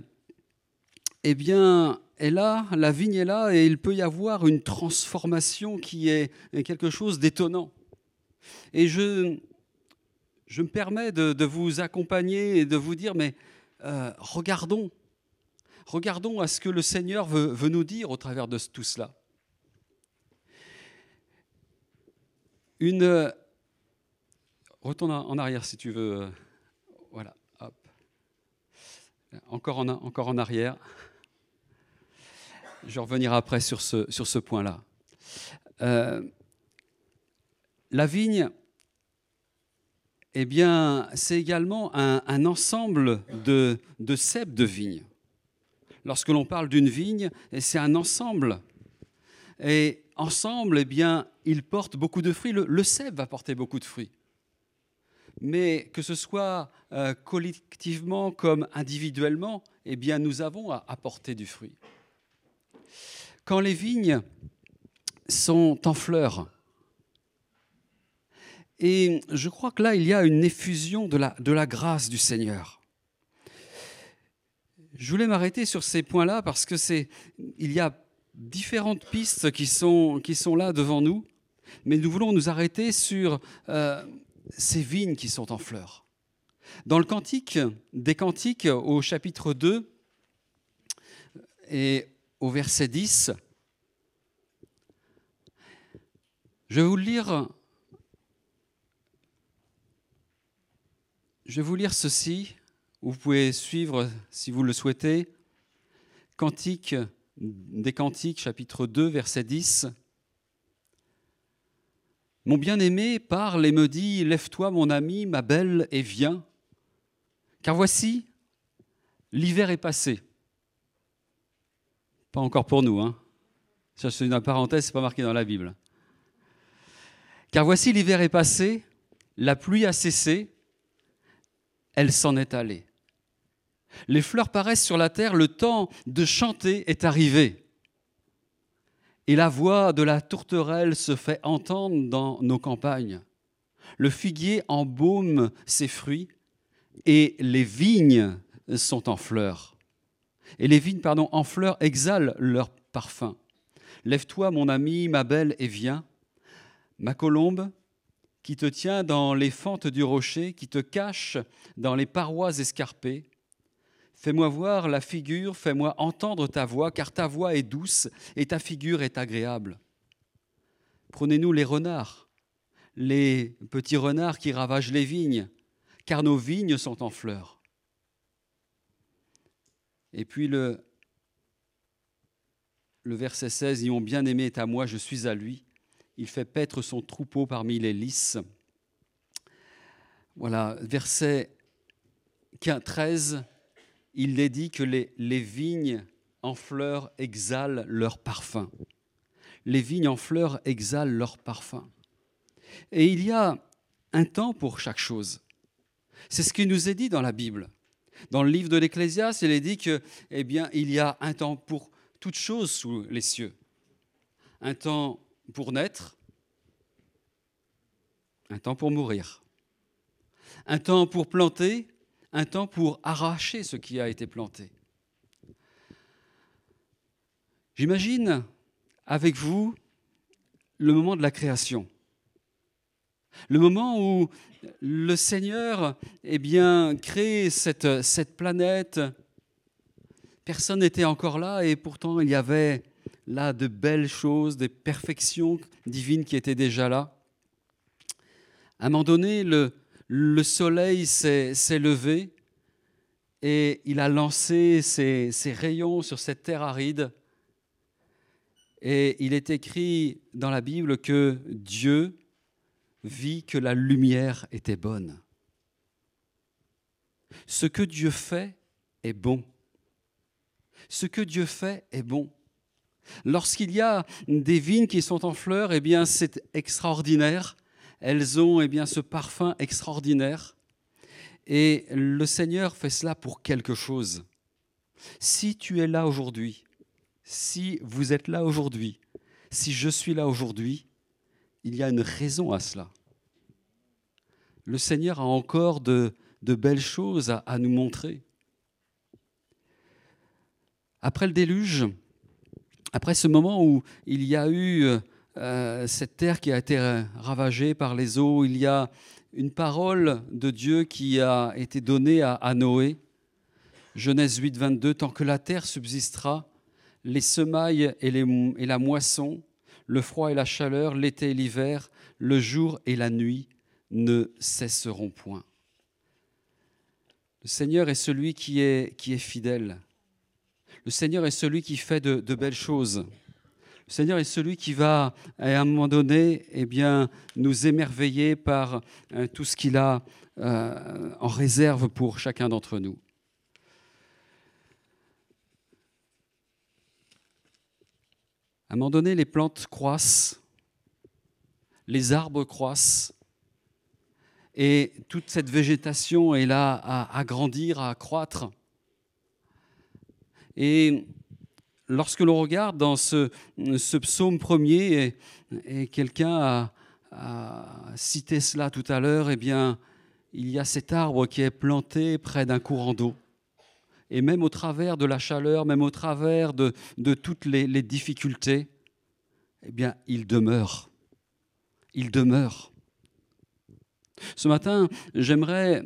eh bien, est là, la vigne est là, et il peut y avoir une transformation qui est quelque chose d'étonnant. Et je, je me permets de, vous accompagner et de vous dire, mais euh, regardons, regardons à ce que le Seigneur veut, nous dire au travers de tout cela. Une, retourne en arrière si tu veux. Voilà, hop. Encore en, encore en arrière. Je revenir après sur ce, sur ce point-là. Euh, la vigne, eh bien, c'est également un, ensemble de, de cèpes de vigne. Lorsque l'on parle d'une vigne, c'est un ensemble. Et ensemble, eh bien, ils portent beaucoup de fruits. Le, le va porter beaucoup de fruits mais que ce soit euh, collectivement comme individuellement, eh bien, nous avons à apporter du fruit. Quand les vignes sont en fleurs, et je crois que là, il y a une effusion de la, grâce du Seigneur. Je voulais m'arrêter sur ces points-là parce que c'est, il y a différentes pistes qui sont, qui sont là devant nous, mais nous voulons nous arrêter sur euh, ces vignes qui sont en fleurs. Dans le Cantique des Cantiques, au chapitre 2 et au verset 10, je vais vous lire. Je vais vous lire ceci. Vous pouvez suivre si vous le souhaitez. Cantique des Cantiques, chapitre 2, verset 10. Mon bien-aimé parle et me dit, Lève-toi mon ami, ma belle, et viens, car voici, l'hiver est passé. Pas encore pour nous, hein. Ça, c'est une parenthèse, c'est pas marqué dans la Bible. Car voici, l'hiver est passé, la pluie a cessé, elle s'en est allée. Les fleurs paraissent sur la terre, le temps de chanter est arrivé et la voix de la tourterelle se fait entendre dans nos campagnes. Le figuier embaume ses fruits et les vignes sont en fleurs. Et les vignes, pardon, en fleurs exhalent leur parfum. Lève-toi, mon ami, ma belle, et viens. Ma colombe, qui te tient dans les fentes du rocher, qui te cache dans les parois escarpées, Fais-moi voir la figure, fais-moi entendre ta voix, car ta voix est douce et ta figure est agréable. Prenez-nous les renards, les petits renards qui ravagent les vignes, car nos vignes sont en fleurs. Et puis le, verset 16, Mon bien-aimé est à moi, je suis à lui. Il fait paître son troupeau parmi les lys. Voilà, verset 13 il dit que les, vignes en fleurs exhalent leur parfum. les vignes en fleurs exhalent leur parfum. Et il y a un temps pour chaque chose. C'est ce qui nous est dit dans la Bible. Dans le livre de l'Ecclésiaste, il est dit que, eh bien, il y a un temps pour toute chose sous les cieux. Un temps pour naître, un temps pour mourir, un temps pour planter, un temps pour arracher ce qui a été planté. J'imagine avec vous le moment de la création. Le moment où le Seigneur eh bien, crée cette, cette planète, personne n'était encore là et pourtant il y avait là de belles choses, des perfections divines qui étaient déjà là. À un moment donné, le, le soleil s'est levé et il a lancé ses rayons sur cette terre aride. Et il est écrit dans la Bible que Dieu vit que la lumière était bonne. Ce que Dieu fait est bon. Ce que Dieu fait est bon. Lorsqu'il y a des vignes qui sont en fleurs, eh bien c'est extraordinaire. Elles ont eh bien ce parfum extraordinaire. Et le Seigneur fait cela pour quelque chose. Si tu es là aujourd'hui, si vous êtes là aujourd'hui, si je suis là aujourd'hui, il y a une raison à cela. Le Seigneur a encore de, belles choses à, nous montrer. Après le déluge, après ce moment où il y a eu euh, cette terre qui a été ravagée par les eaux, il y a une parole de Dieu qui a été donnée à, Noé. Genèse 8, 22, Tant que la terre subsistera, les semailles et, la moisson, le froid et la chaleur, l'été et l'hiver, le jour et la nuit ne cesseront point. Le Seigneur est celui qui est fidèle. Le Seigneur est celui qui fait de, belles choses. Le Seigneur est celui qui va, à un moment donné, eh bien, nous émerveiller par euh, tout ce qu'il a euh, en réserve pour chacun d'entre nous. À un moment donné, les plantes croissent, les arbres croissent, et toute cette végétation est là à, grandir, à croître. Et lorsque l'on regarde dans ce, psaume premier, et, quelqu'un a, cité cela tout à l'heure, eh bien, il y a cet arbre qui est planté près d'un courant d'eau. Et même au travers de la chaleur, même au travers de, toutes les, difficultés, eh bien, il demeure. Il demeure. Ce matin, j'aimerais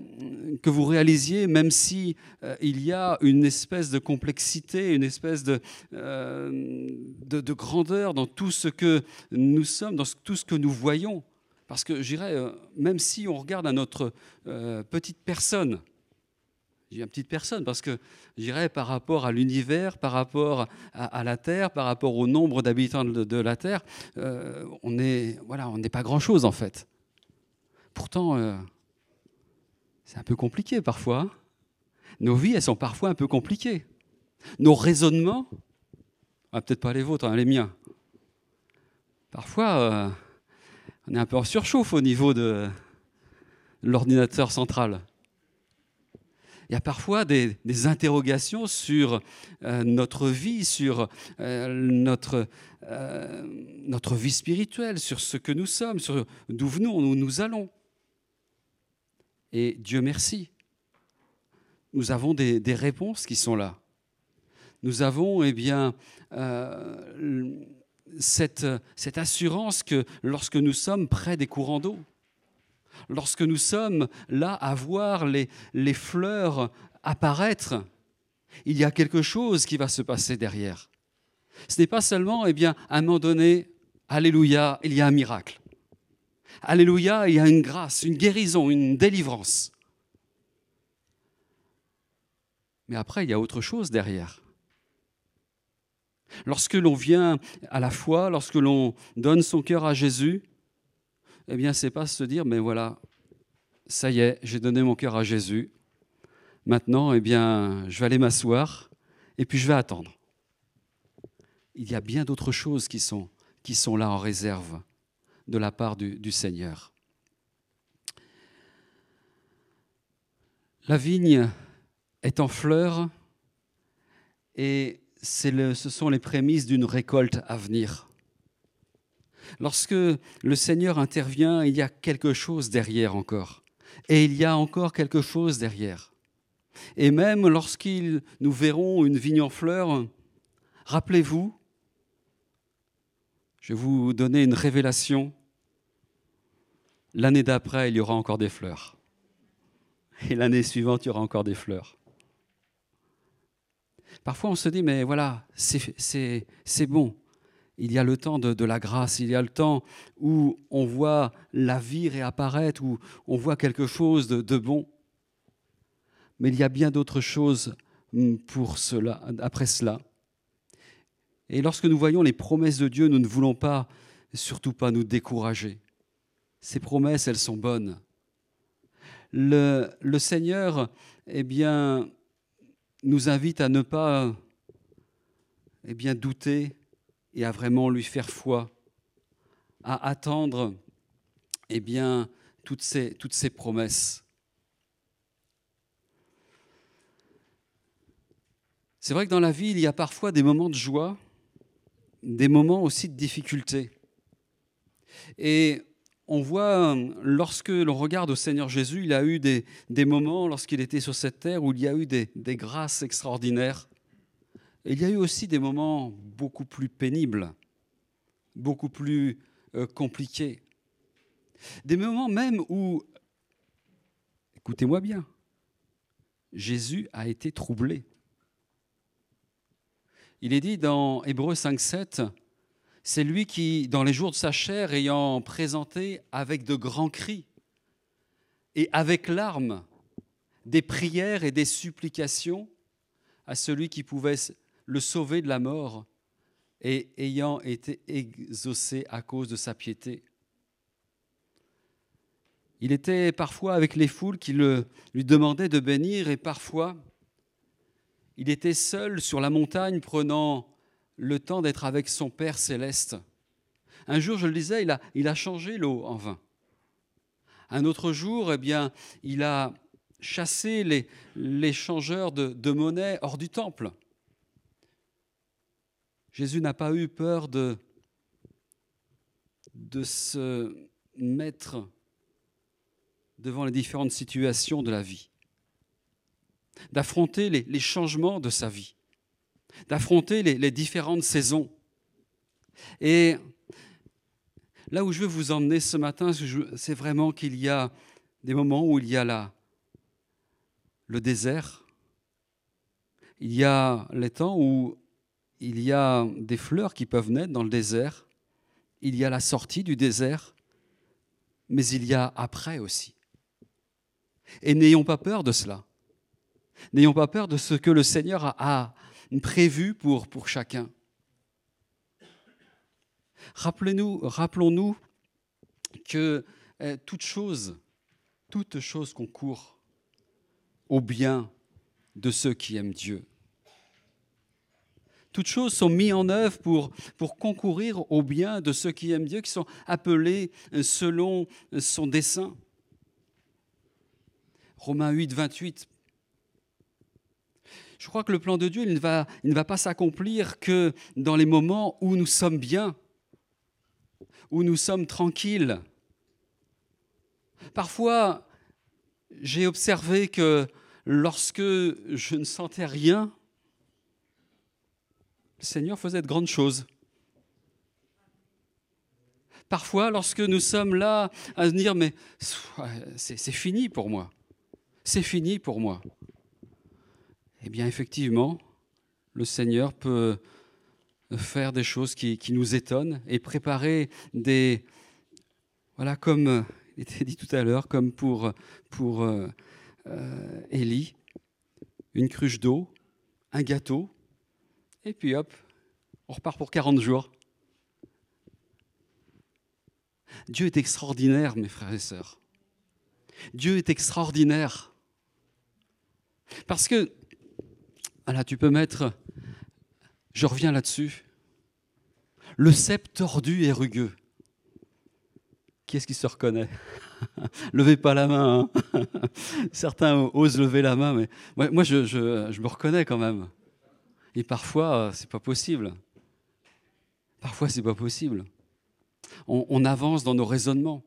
que vous réalisiez, même si euh, il y a une espèce de complexité, une espèce de, euh, de, grandeur dans tout ce que nous sommes, dans tout ce que nous voyons, parce que j'irais, euh, même si on regarde à notre petite personne, je dis petite personne parce que j'irais par rapport à l'univers, par rapport à, la Terre, par rapport au nombre d'habitants de, la Terre, euh, on n'est voilà, pas grand-chose en fait. Pourtant, euh, c'est un peu compliqué parfois. Hein. Nos vies, elles sont parfois un peu compliquées. Nos raisonnements, peut-être pas les vôtres, hein, les miens. Parfois, euh, on est un peu en surchauffe au niveau de l'ordinateur central il y a parfois des, interrogations sur euh, notre vie, sur notre vie spirituelle, sur ce que nous sommes, sur d'où venons, où nous allons. Et Dieu merci, nous avons des, réponses qui sont là. Nous avons eh bien, cette, cette assurance que lorsque nous sommes près des courants d'eau, lorsque nous sommes là à voir les, les fleurs apparaître, il y a quelque chose qui va se passer derrière. Ce n'est pas seulement, eh bien, à un moment donné, Alléluia, il y a un miracle. Alléluia, il y a une grâce, une guérison, une délivrance. Mais après, il y a autre chose derrière. Lorsque l'on vient à la foi, lorsque l'on donne son cœur à Jésus, eh bien, c'est pas se dire, mais voilà, ça y est, j'ai donné mon cœur à Jésus. Maintenant, eh bien, je vais aller m'asseoir et puis je vais attendre. Il y a bien d'autres choses qui sont, qui sont là en réserve de la part du, Seigneur. La vigne est en fleurs et ce sont les prémices d'une récolte à venir. Lorsque le Seigneur intervient, il y a quelque chose derrière encore. Et il y a encore quelque chose derrière. Et même lorsqu'il nous verrons une vigne en fleurs, rappelez-vous, je vais vous donner une révélation. L'année d'après, il y aura encore des fleurs. Et l'année suivante, il y aura encore des fleurs. Parfois, on se dit, mais voilà, c'est bon. Il y a le temps de, la grâce, il y a le temps où on voit la vie réapparaître, où on voit quelque chose de, de bon. Mais il y a bien d'autres choses pour cela, après cela. Et lorsque nous voyons les promesses de Dieu, nous ne voulons pas, surtout pas nous décourager. Ces promesses, elles sont bonnes. Le, Seigneur, eh bien, nous invite à ne pas eh bien, douter et à vraiment lui faire foi, à attendre eh bien, toutes, ces, toutes ces promesses. C'est vrai que dans la vie, il y a parfois des moments de joie, des moments aussi de difficulté. Et on voit, lorsque l'on regarde au Seigneur Jésus, il a eu des, moments, lorsqu'il était sur cette terre, où il y a eu des, grâces extraordinaires. Il y a eu aussi des moments beaucoup plus pénibles, beaucoup plus euh, compliqués. Des moments même où, écoutez-moi bien, Jésus a été troublé. Il est dit dans Hébreu 5.7, c'est lui qui, dans les jours de sa chair, ayant présenté avec de grands cris et avec larmes des prières et des supplications à celui qui pouvait le sauver de la mort et ayant été exaucé à cause de sa piété. Il était parfois avec les foules qui le, lui demandaient de bénir et parfois il était seul sur la montagne prenant le temps d'être avec son Père céleste. Un jour, je le disais, il a, changé l'eau en vin. Un autre jour, eh bien, il a chassé les, changeurs de, monnaie hors du temple. Jésus n'a pas eu peur de se mettre devant les différentes situations de la vie, d'affronter les, les changements de sa vie d'affronter les, différentes saisons. Et là où je veux vous emmener ce matin, c'est vraiment qu'il y a des moments où il y a là le désert, il y a les temps où il y a des fleurs qui peuvent naître dans le désert, il y a la sortie du désert, mais il y a après aussi. Et n'ayons pas peur de cela. N'ayons pas peur de ce que le Seigneur a, prévu pour, chacun. Rappelons-nous que eh, toute chose, au bien de ceux qui aiment Dieu. Toutes choses sont mises en œuvre pour, pour concourir au bien de ceux qui aiment Dieu, qui sont appelés selon son dessein. Romains 8, 28 je crois que le plan de Dieu, ne va, ne va pas s'accomplir que dans les moments où nous sommes bien, où nous sommes tranquilles. Parfois, j'ai observé que lorsque je ne sentais rien, le Seigneur faisait de grandes choses. Parfois, lorsque nous sommes là à se dire, mais c'est fini pour moi, c'est fini pour moi. Eh bien, effectivement, le Seigneur peut faire des choses qui, nous étonnent et préparer des... Voilà, comme il était dit tout à l'heure, comme pour, pour euh, euh, Élie, une cruche d'eau, un gâteau, et puis hop, on repart pour 40 jours. Dieu est extraordinaire, mes frères et sœurs. Dieu est extraordinaire. Parce que voilà, tu peux mettre, je reviens là-dessus. le cep tordu et rugueux. Qui est-ce qui se reconnaît? (laughs) Levez pas la main. Hein. (laughs) Certains osent lever la main, mais moi, je, me reconnais quand même. Et parfois, c'est pas possible. Parfois, c'est pas possible. On, avance dans nos raisonnements.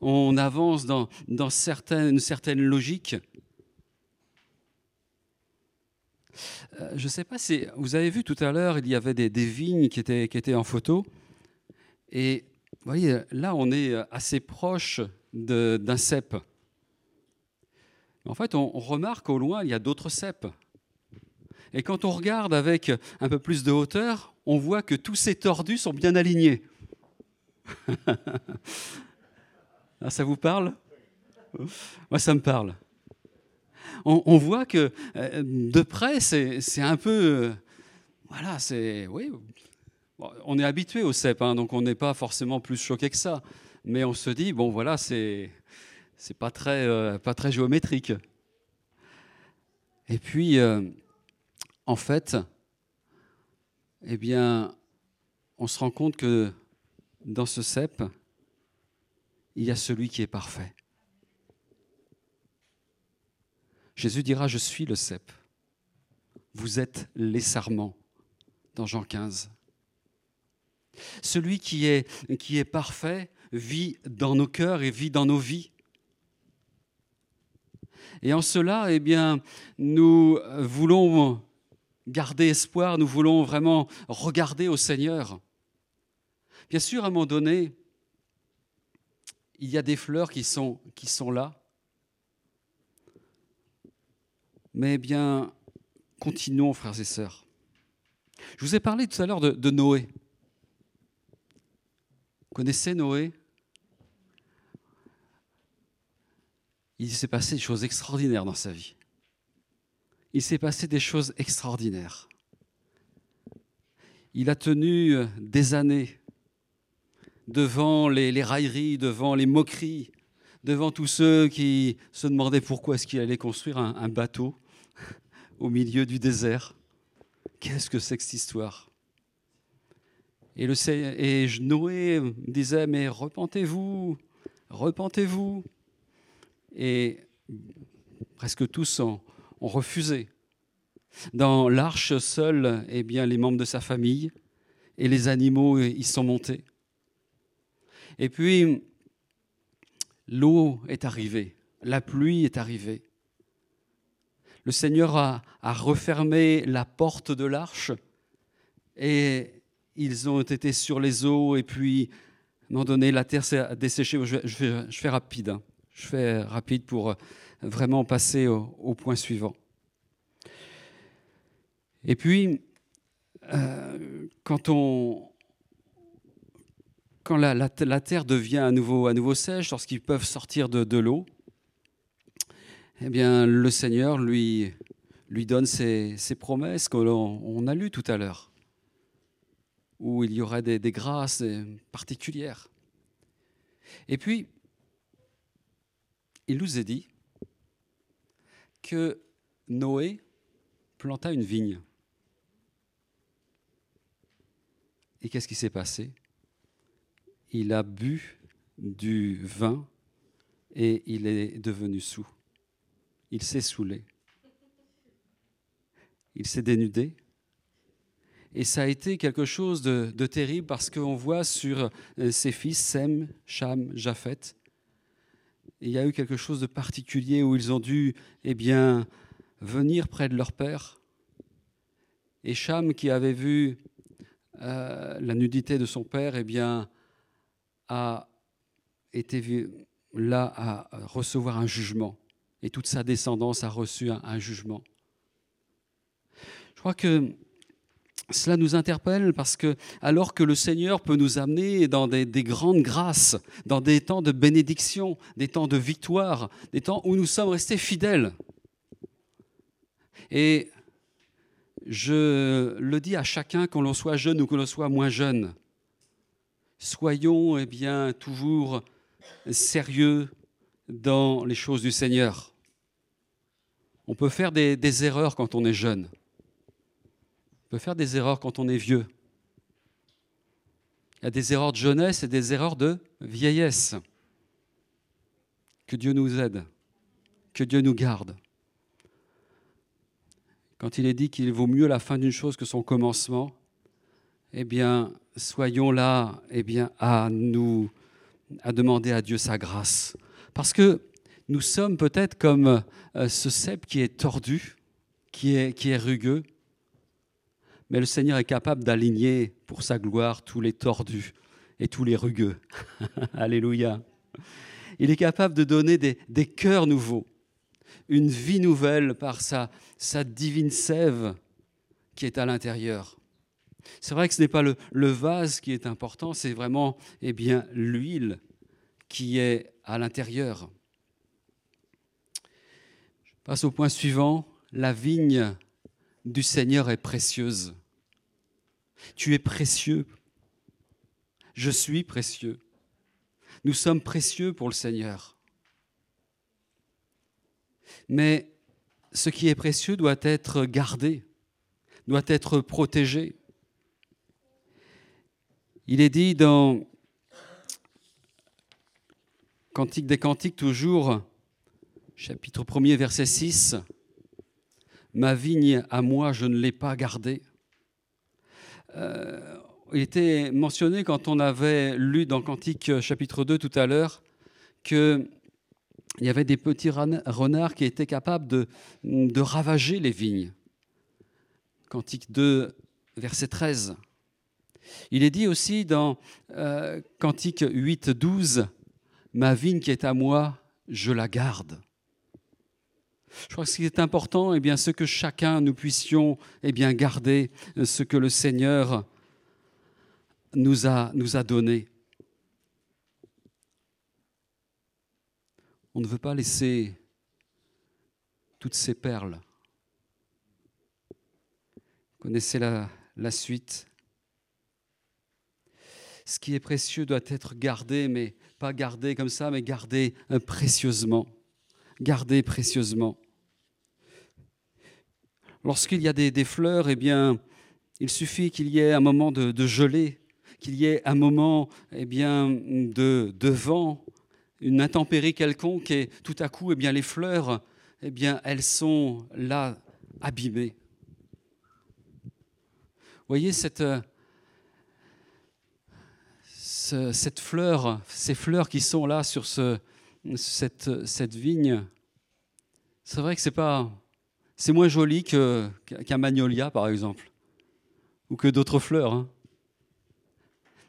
On avance dans, dans certaines, une certaine logique. Euh, je ne sais pas si vous avez vu tout à l'heure, il y avait des, vignes qui étaient, en photo. Et vous voyez, là, on est assez proche d'un cep. En fait, on, remarque au loin, il y a d'autres ceps. Et quand on regarde avec un peu plus de hauteur, on voit que tous ces tordus sont bien alignés. (laughs) ah, ça vous parle? Moi, ça me parle. On, voit que euh, de près, c'est un peu... Euh, voilà, c'est... Oui, on est habitué au CEP, hein, donc on n'est pas forcément plus choqué que ça. Mais on se dit, bon voilà, c'est c'est pas très euh, pas très géométrique. Et puis, en fait, eh bien, on se rend compte que dans ce CEP, il y a celui qui est parfait. Jésus dira, je suis le CEP. Vous êtes les sarments dans Jean 15. Celui qui est, qui est parfait vit dans nos cœurs et vit dans nos vies. Et en cela, eh bien, nous voulons garder espoir, nous voulons vraiment regarder au Seigneur. Bien sûr, à un moment donné, il y a des fleurs qui sont, qui sont là. Mais eh bien, continuons, frères et sœurs. Je vous ai parlé tout à l'heure de, Noé connaissez Noé? Il s'est passé des choses extraordinaires dans sa vie. Il s'est passé des choses extraordinaires. Il a tenu euh, des années devant les, railleries, devant les moqueries, devant tous ceux qui se demandaient pourquoi est-ce qu'il allait construire un bateau au milieu du désert. Qu'est-ce que c'est que cette histoire? Et, le, et Noé disait, mais repentez-vous, repentez-vous. Et presque tous ont, refusé. Dans l'arche, seuls eh bien, les membres de sa famille et les animaux y sont montés. Et puis, l'eau est arrivée, la pluie est arrivée. Le Seigneur a, refermé la porte de l'arche et ils ont été sur les eaux et puis, à un moment donné, la terre s'est desséchée. Je, fais rapide. Hein. Je fais rapide pour euh, vraiment passer au, point suivant. Et puis, euh, quand, on, quand la, terre devient à nouveau, à nouveau sèche, lorsqu'ils peuvent sortir de l'eau, eh bien, le Seigneur lui, donne ses, ses promesses qu'on a lues tout à l'heure où il y aurait des, grâces particulières. Et puis, il nous est dit que Noé planta une vigne. Et qu'est-ce qui s'est passé? Il a bu du vin et il est devenu sous. Il s'est saoulé. Il s'est dénudé et ça a été quelque chose de, terrible parce qu'on voit sur euh, ses fils, Sem, Cham, Japhet, il y a eu quelque chose de particulier où ils ont dû eh bien, venir près de leur père. Et Cham, qui avait vu euh, la nudité de son père, eh bien, a été là à recevoir un jugement. Et toute sa descendance a reçu un, jugement. Je crois que cela nous interpelle parce que, alors que le Seigneur peut nous amener dans des, grandes grâces, dans des temps de bénédiction, des temps de victoire, des temps où nous sommes restés fidèles. Et je le dis à chacun, qu'on l'on soit jeune ou que l'on soit moins jeune, soyons eh bien, toujours sérieux dans les choses du Seigneur. On peut faire des erreurs quand on est jeune peut faire des erreurs quand on est vieux. y a des erreurs de jeunesse et des erreurs de vieillesse. Que Dieu nous aide, que Dieu nous garde. Quand il est dit qu'il vaut mieux la fin d'une chose que son commencement, eh bien, soyons là eh bien, à nous à demander à Dieu sa grâce. Parce que nous sommes peut-être comme euh, ce cep qui est tordu, qui est, qui est rugueux, mais le Seigneur est capable d'aligner pour sa gloire tous les tordus et tous les rugueux. (laughs) Alléluia. Il est capable de donner des, des cœurs nouveaux, une vie nouvelle par sa, sa divine sève qui est à l'intérieur. C'est vrai que ce n'est pas le, le, vase qui est important, c'est vraiment eh bien, l'huile qui est à l'intérieur. Je passe au point suivant. La vigne du Seigneur est précieuse. Tu es précieux. Je suis précieux. Nous sommes précieux pour le Seigneur. Mais ce qui est précieux doit être gardé, doit être protégé. Il est dit dans Cantique des Cantiques, toujours, chapitre 1er, verset 6, Ma vigne à moi, je ne l'ai pas gardée. Euh, il était mentionné quand on avait lu dans Cantique chapitre 2 tout à l'heure qu'il y avait des petits renards qui étaient capables de, de ravager les vignes. Cantique 2, verset 13. Il est dit aussi dans euh, Cantique 8, 12, Ma vigne qui est à moi, je la garde. Je crois que ce qui est important, eh bien, ce que chacun nous puissions eh bien, garder ce que le Seigneur nous a, donné. On ne veut pas laisser toutes ces perles. Connaissez la, la suite. Ce qui est précieux doit être gardé, mais pas gardé comme ça, mais gardé précieusement. Gardé précieusement. Lorsqu'il y a des, des, fleurs, eh bien, il suffit qu'il y ait un moment de, de gelée, qu'il y ait un moment eh bien, de, de, vent, une intempérie quelconque, et tout à coup, eh bien, les fleurs, eh bien, elles sont là, abîmées. Vous voyez cette, cette fleur, ces fleurs qui sont là sur ce, cette, vigne, c'est vrai que c'est pas, c'est moins joli qu'un qu magnolia par exemple, ou que d'autres fleurs. Hein.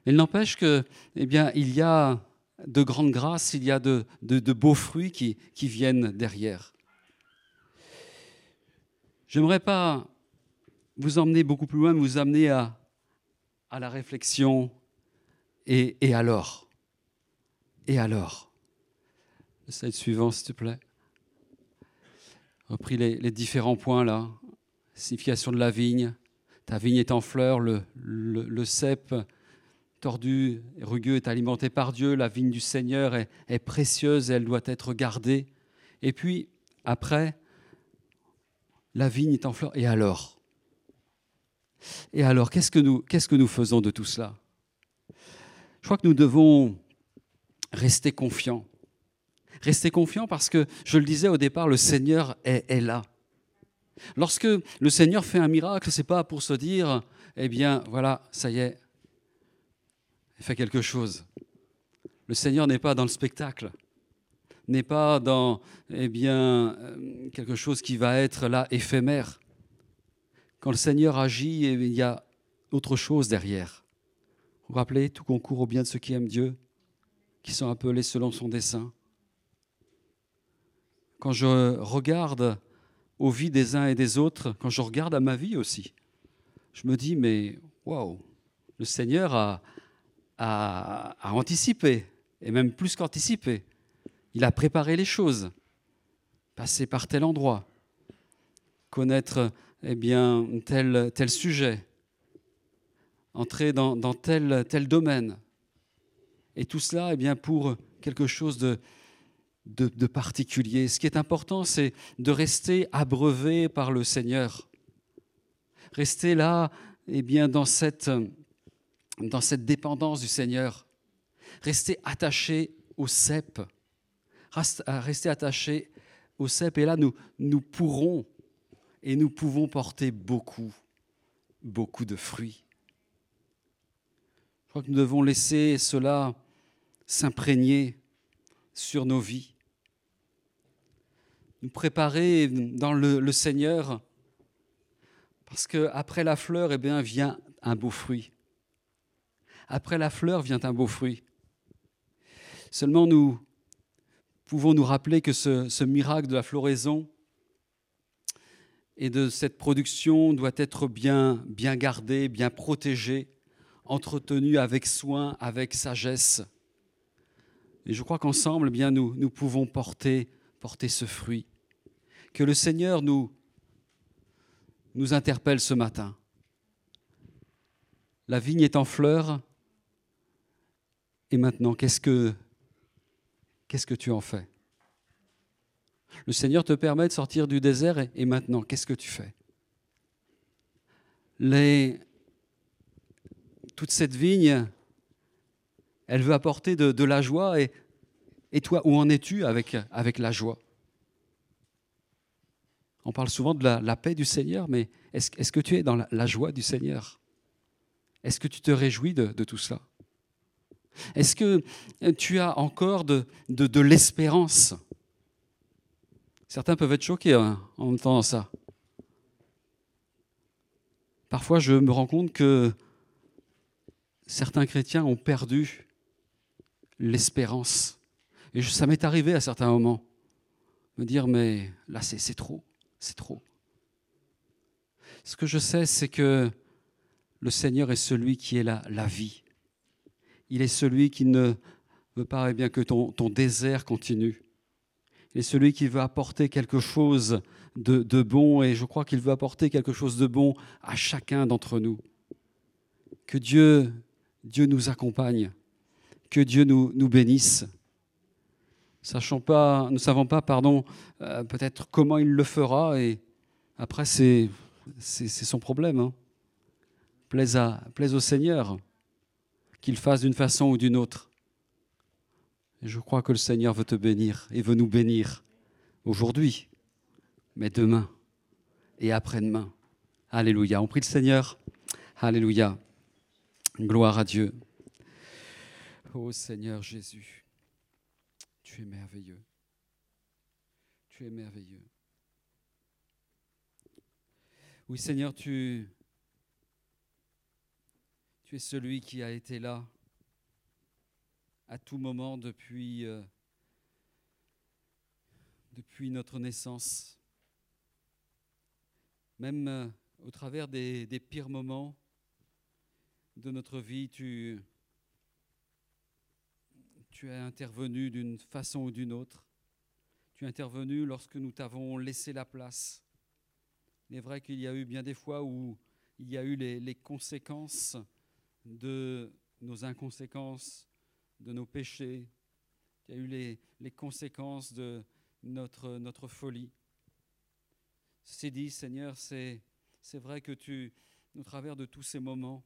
Il n'empêche que, eh bien, il y a de grandes grâces, il y a de, beaux fruits qui, viennent derrière. J'aimerais pas vous emmener beaucoup plus loin, mais vous amener à la réflexion et, alors? Et alors? Le slide suivant, s'il te plaît. Repris les, différents points là. Signification de la vigne. Ta vigne est en fleurs, le, le, le cep tordu et rugueux est alimenté par Dieu, la vigne du Seigneur est, précieuse elle doit être gardée. Et puis, après, la vigne est en fleurs. Et alors? Et alors, qu'est-ce que nous faisons de tout cela? Je crois que nous devons rester confiants. Rester confiants parce que, je le disais au départ, le Seigneur est, là. Lorsque le Seigneur fait un miracle, ce n'est pas pour se dire, eh bien, voilà, ça y est, il fait quelque chose. Le Seigneur n'est pas dans le spectacle, n'est pas dans, eh bien, quelque chose qui va être là éphémère. Quand le Seigneur agit, eh il y a autre chose derrière. Vous vous rappelez, tout concourt au bien de ceux qui aiment Dieu, qui sont appelés selon son dessein. Quand je regarde aux vies des uns et des autres, quand je regarde à ma vie aussi, je me dis, mais waouh, le Seigneur a, anticipé, et même plus qu'anticipé. Il a préparé les choses, passer par tel endroit, connaître eh bien, tel sujet, entrer dans, tel, tel domaine. Et tout cela eh bien, pour quelque chose de, de, particulier. Ce qui est important, c'est de rester abreuvé par le Seigneur. Rester là, eh bien, dans cette, dans cette dépendance du Seigneur. Rester attaché au cep. Rester attaché au cep. Et là, nous, nous pourrons et nous pouvons porter beaucoup, beaucoup de fruits. Nous devons laisser cela s'imprégner sur nos vies. Nous préparer dans le, Seigneur, parce qu'après la fleur, eh bien, vient un beau fruit. Après la fleur vient un beau fruit. Seulement, nous pouvons nous rappeler que ce, ce miracle de la floraison et de cette production doit être bien, bien gardé, bien protégé, entretenu avec soin, avec sagesse. Et je crois qu'ensemble, eh bien, nous, nous pouvons porter, porter ce fruit. Que le Seigneur nous, nous interpelle ce matin. La vigne est en fleurs. Et maintenant, qu'est-ce que, qu'est-ce que tu en fais? Le Seigneur te permet de sortir du désert et, maintenant, qu'est-ce que tu fais? Les, Toute cette vigne, elle veut apporter de, la joie. Et, toi, où en es-tu avec, la joie? On parle souvent de la, paix du Seigneur, mais est-ce, est que tu es dans la, joie du Seigneur? Est-ce que tu te réjouis de, tout cela Est-ce que tu as encore de, de, l'espérance? Certains peuvent être choqués hein, en entendant ça. Parfois, je me rends compte que certains chrétiens ont perdu l'espérance. Et ça m'est arrivé à certains moments, me dire, mais là, c'est trop, c'est trop. Ce que je sais, c'est que le Seigneur est celui qui est la, la vie. Il est celui qui ne veut pas eh bien que ton, désert continue. Il est celui qui veut apporter quelque chose de bon, et je crois qu'il veut apporter quelque chose de bon à chacun d'entre nous. Que Dieu, Dieu nous accompagne que Dieu nous, bénisse. Sachant pas, savons pas, pardon, euh, peut-être comment il le fera, et après, c'est, c'est, son problème. Hein. Plaise, au Seigneur, qu'il fasse d'une façon ou d'une autre. Je crois que le Seigneur veut te bénir et veut nous bénir aujourd'hui, mais demain et après-demain. Alléluia. On prie le Seigneur. Alléluia. Gloire à Dieu. Ô Seigneur Jésus, tu es merveilleux. Tu es merveilleux. Oui Seigneur, tu, tu es celui qui a été là à tout moment depuis, euh, depuis notre naissance. Même euh, au travers des, pires moments de notre vie, tu, tu es intervenu d'une façon ou d'une autre. Tu es intervenu lorsque nous t'avons laissé la place. Il est vrai qu'il y a eu bien des fois où il y a eu les, conséquences de nos inconséquences, de nos péchés. Il y a eu les, les conséquences de notre, notre folie. C'est dit, Seigneur, c'est, c'est vrai que tu, au travers de tous ces moments,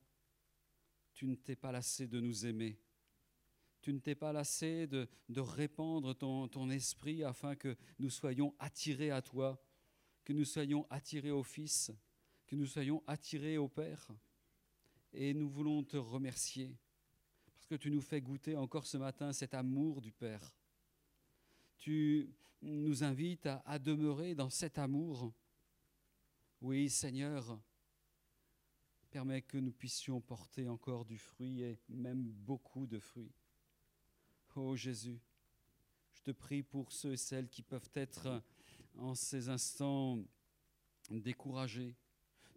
tu ne t'es pas lassé de nous aimer tu ne t'es pas lassé de, répandre ton, ton, esprit afin que nous soyons attirés à toi, que nous soyons attirés au Fils, que nous soyons attirés au Père. Et nous voulons te remercier parce que tu nous fais goûter encore ce matin cet amour du Père. Tu nous invites à, à demeurer dans cet amour. Oui, Seigneur, permets que nous puissions porter encore du fruit et même beaucoup de fruits. Oh Jésus, je te prie pour ceux et celles qui peuvent être en ces instants découragés,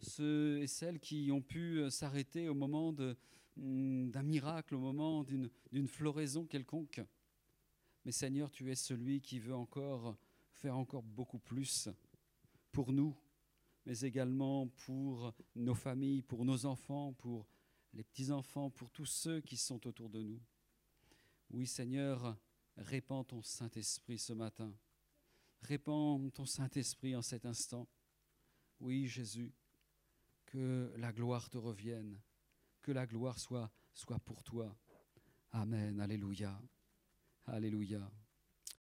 ceux et celles qui ont pu s'arrêter au moment mm, d'un miracle, au moment d'une floraison quelconque. Mais Seigneur, tu es celui qui veut encore faire encore beaucoup plus pour nous, mais également pour nos familles, pour nos enfants, pour les petits-enfants, pour tous ceux qui sont autour de nous. Oui, Seigneur, répands ton Saint-Esprit ce matin. Répands ton Saint-Esprit en cet instant. Oui, Jésus, que la gloire te revienne, que la gloire soit soit pour toi. Amen. Alléluia. Alléluia.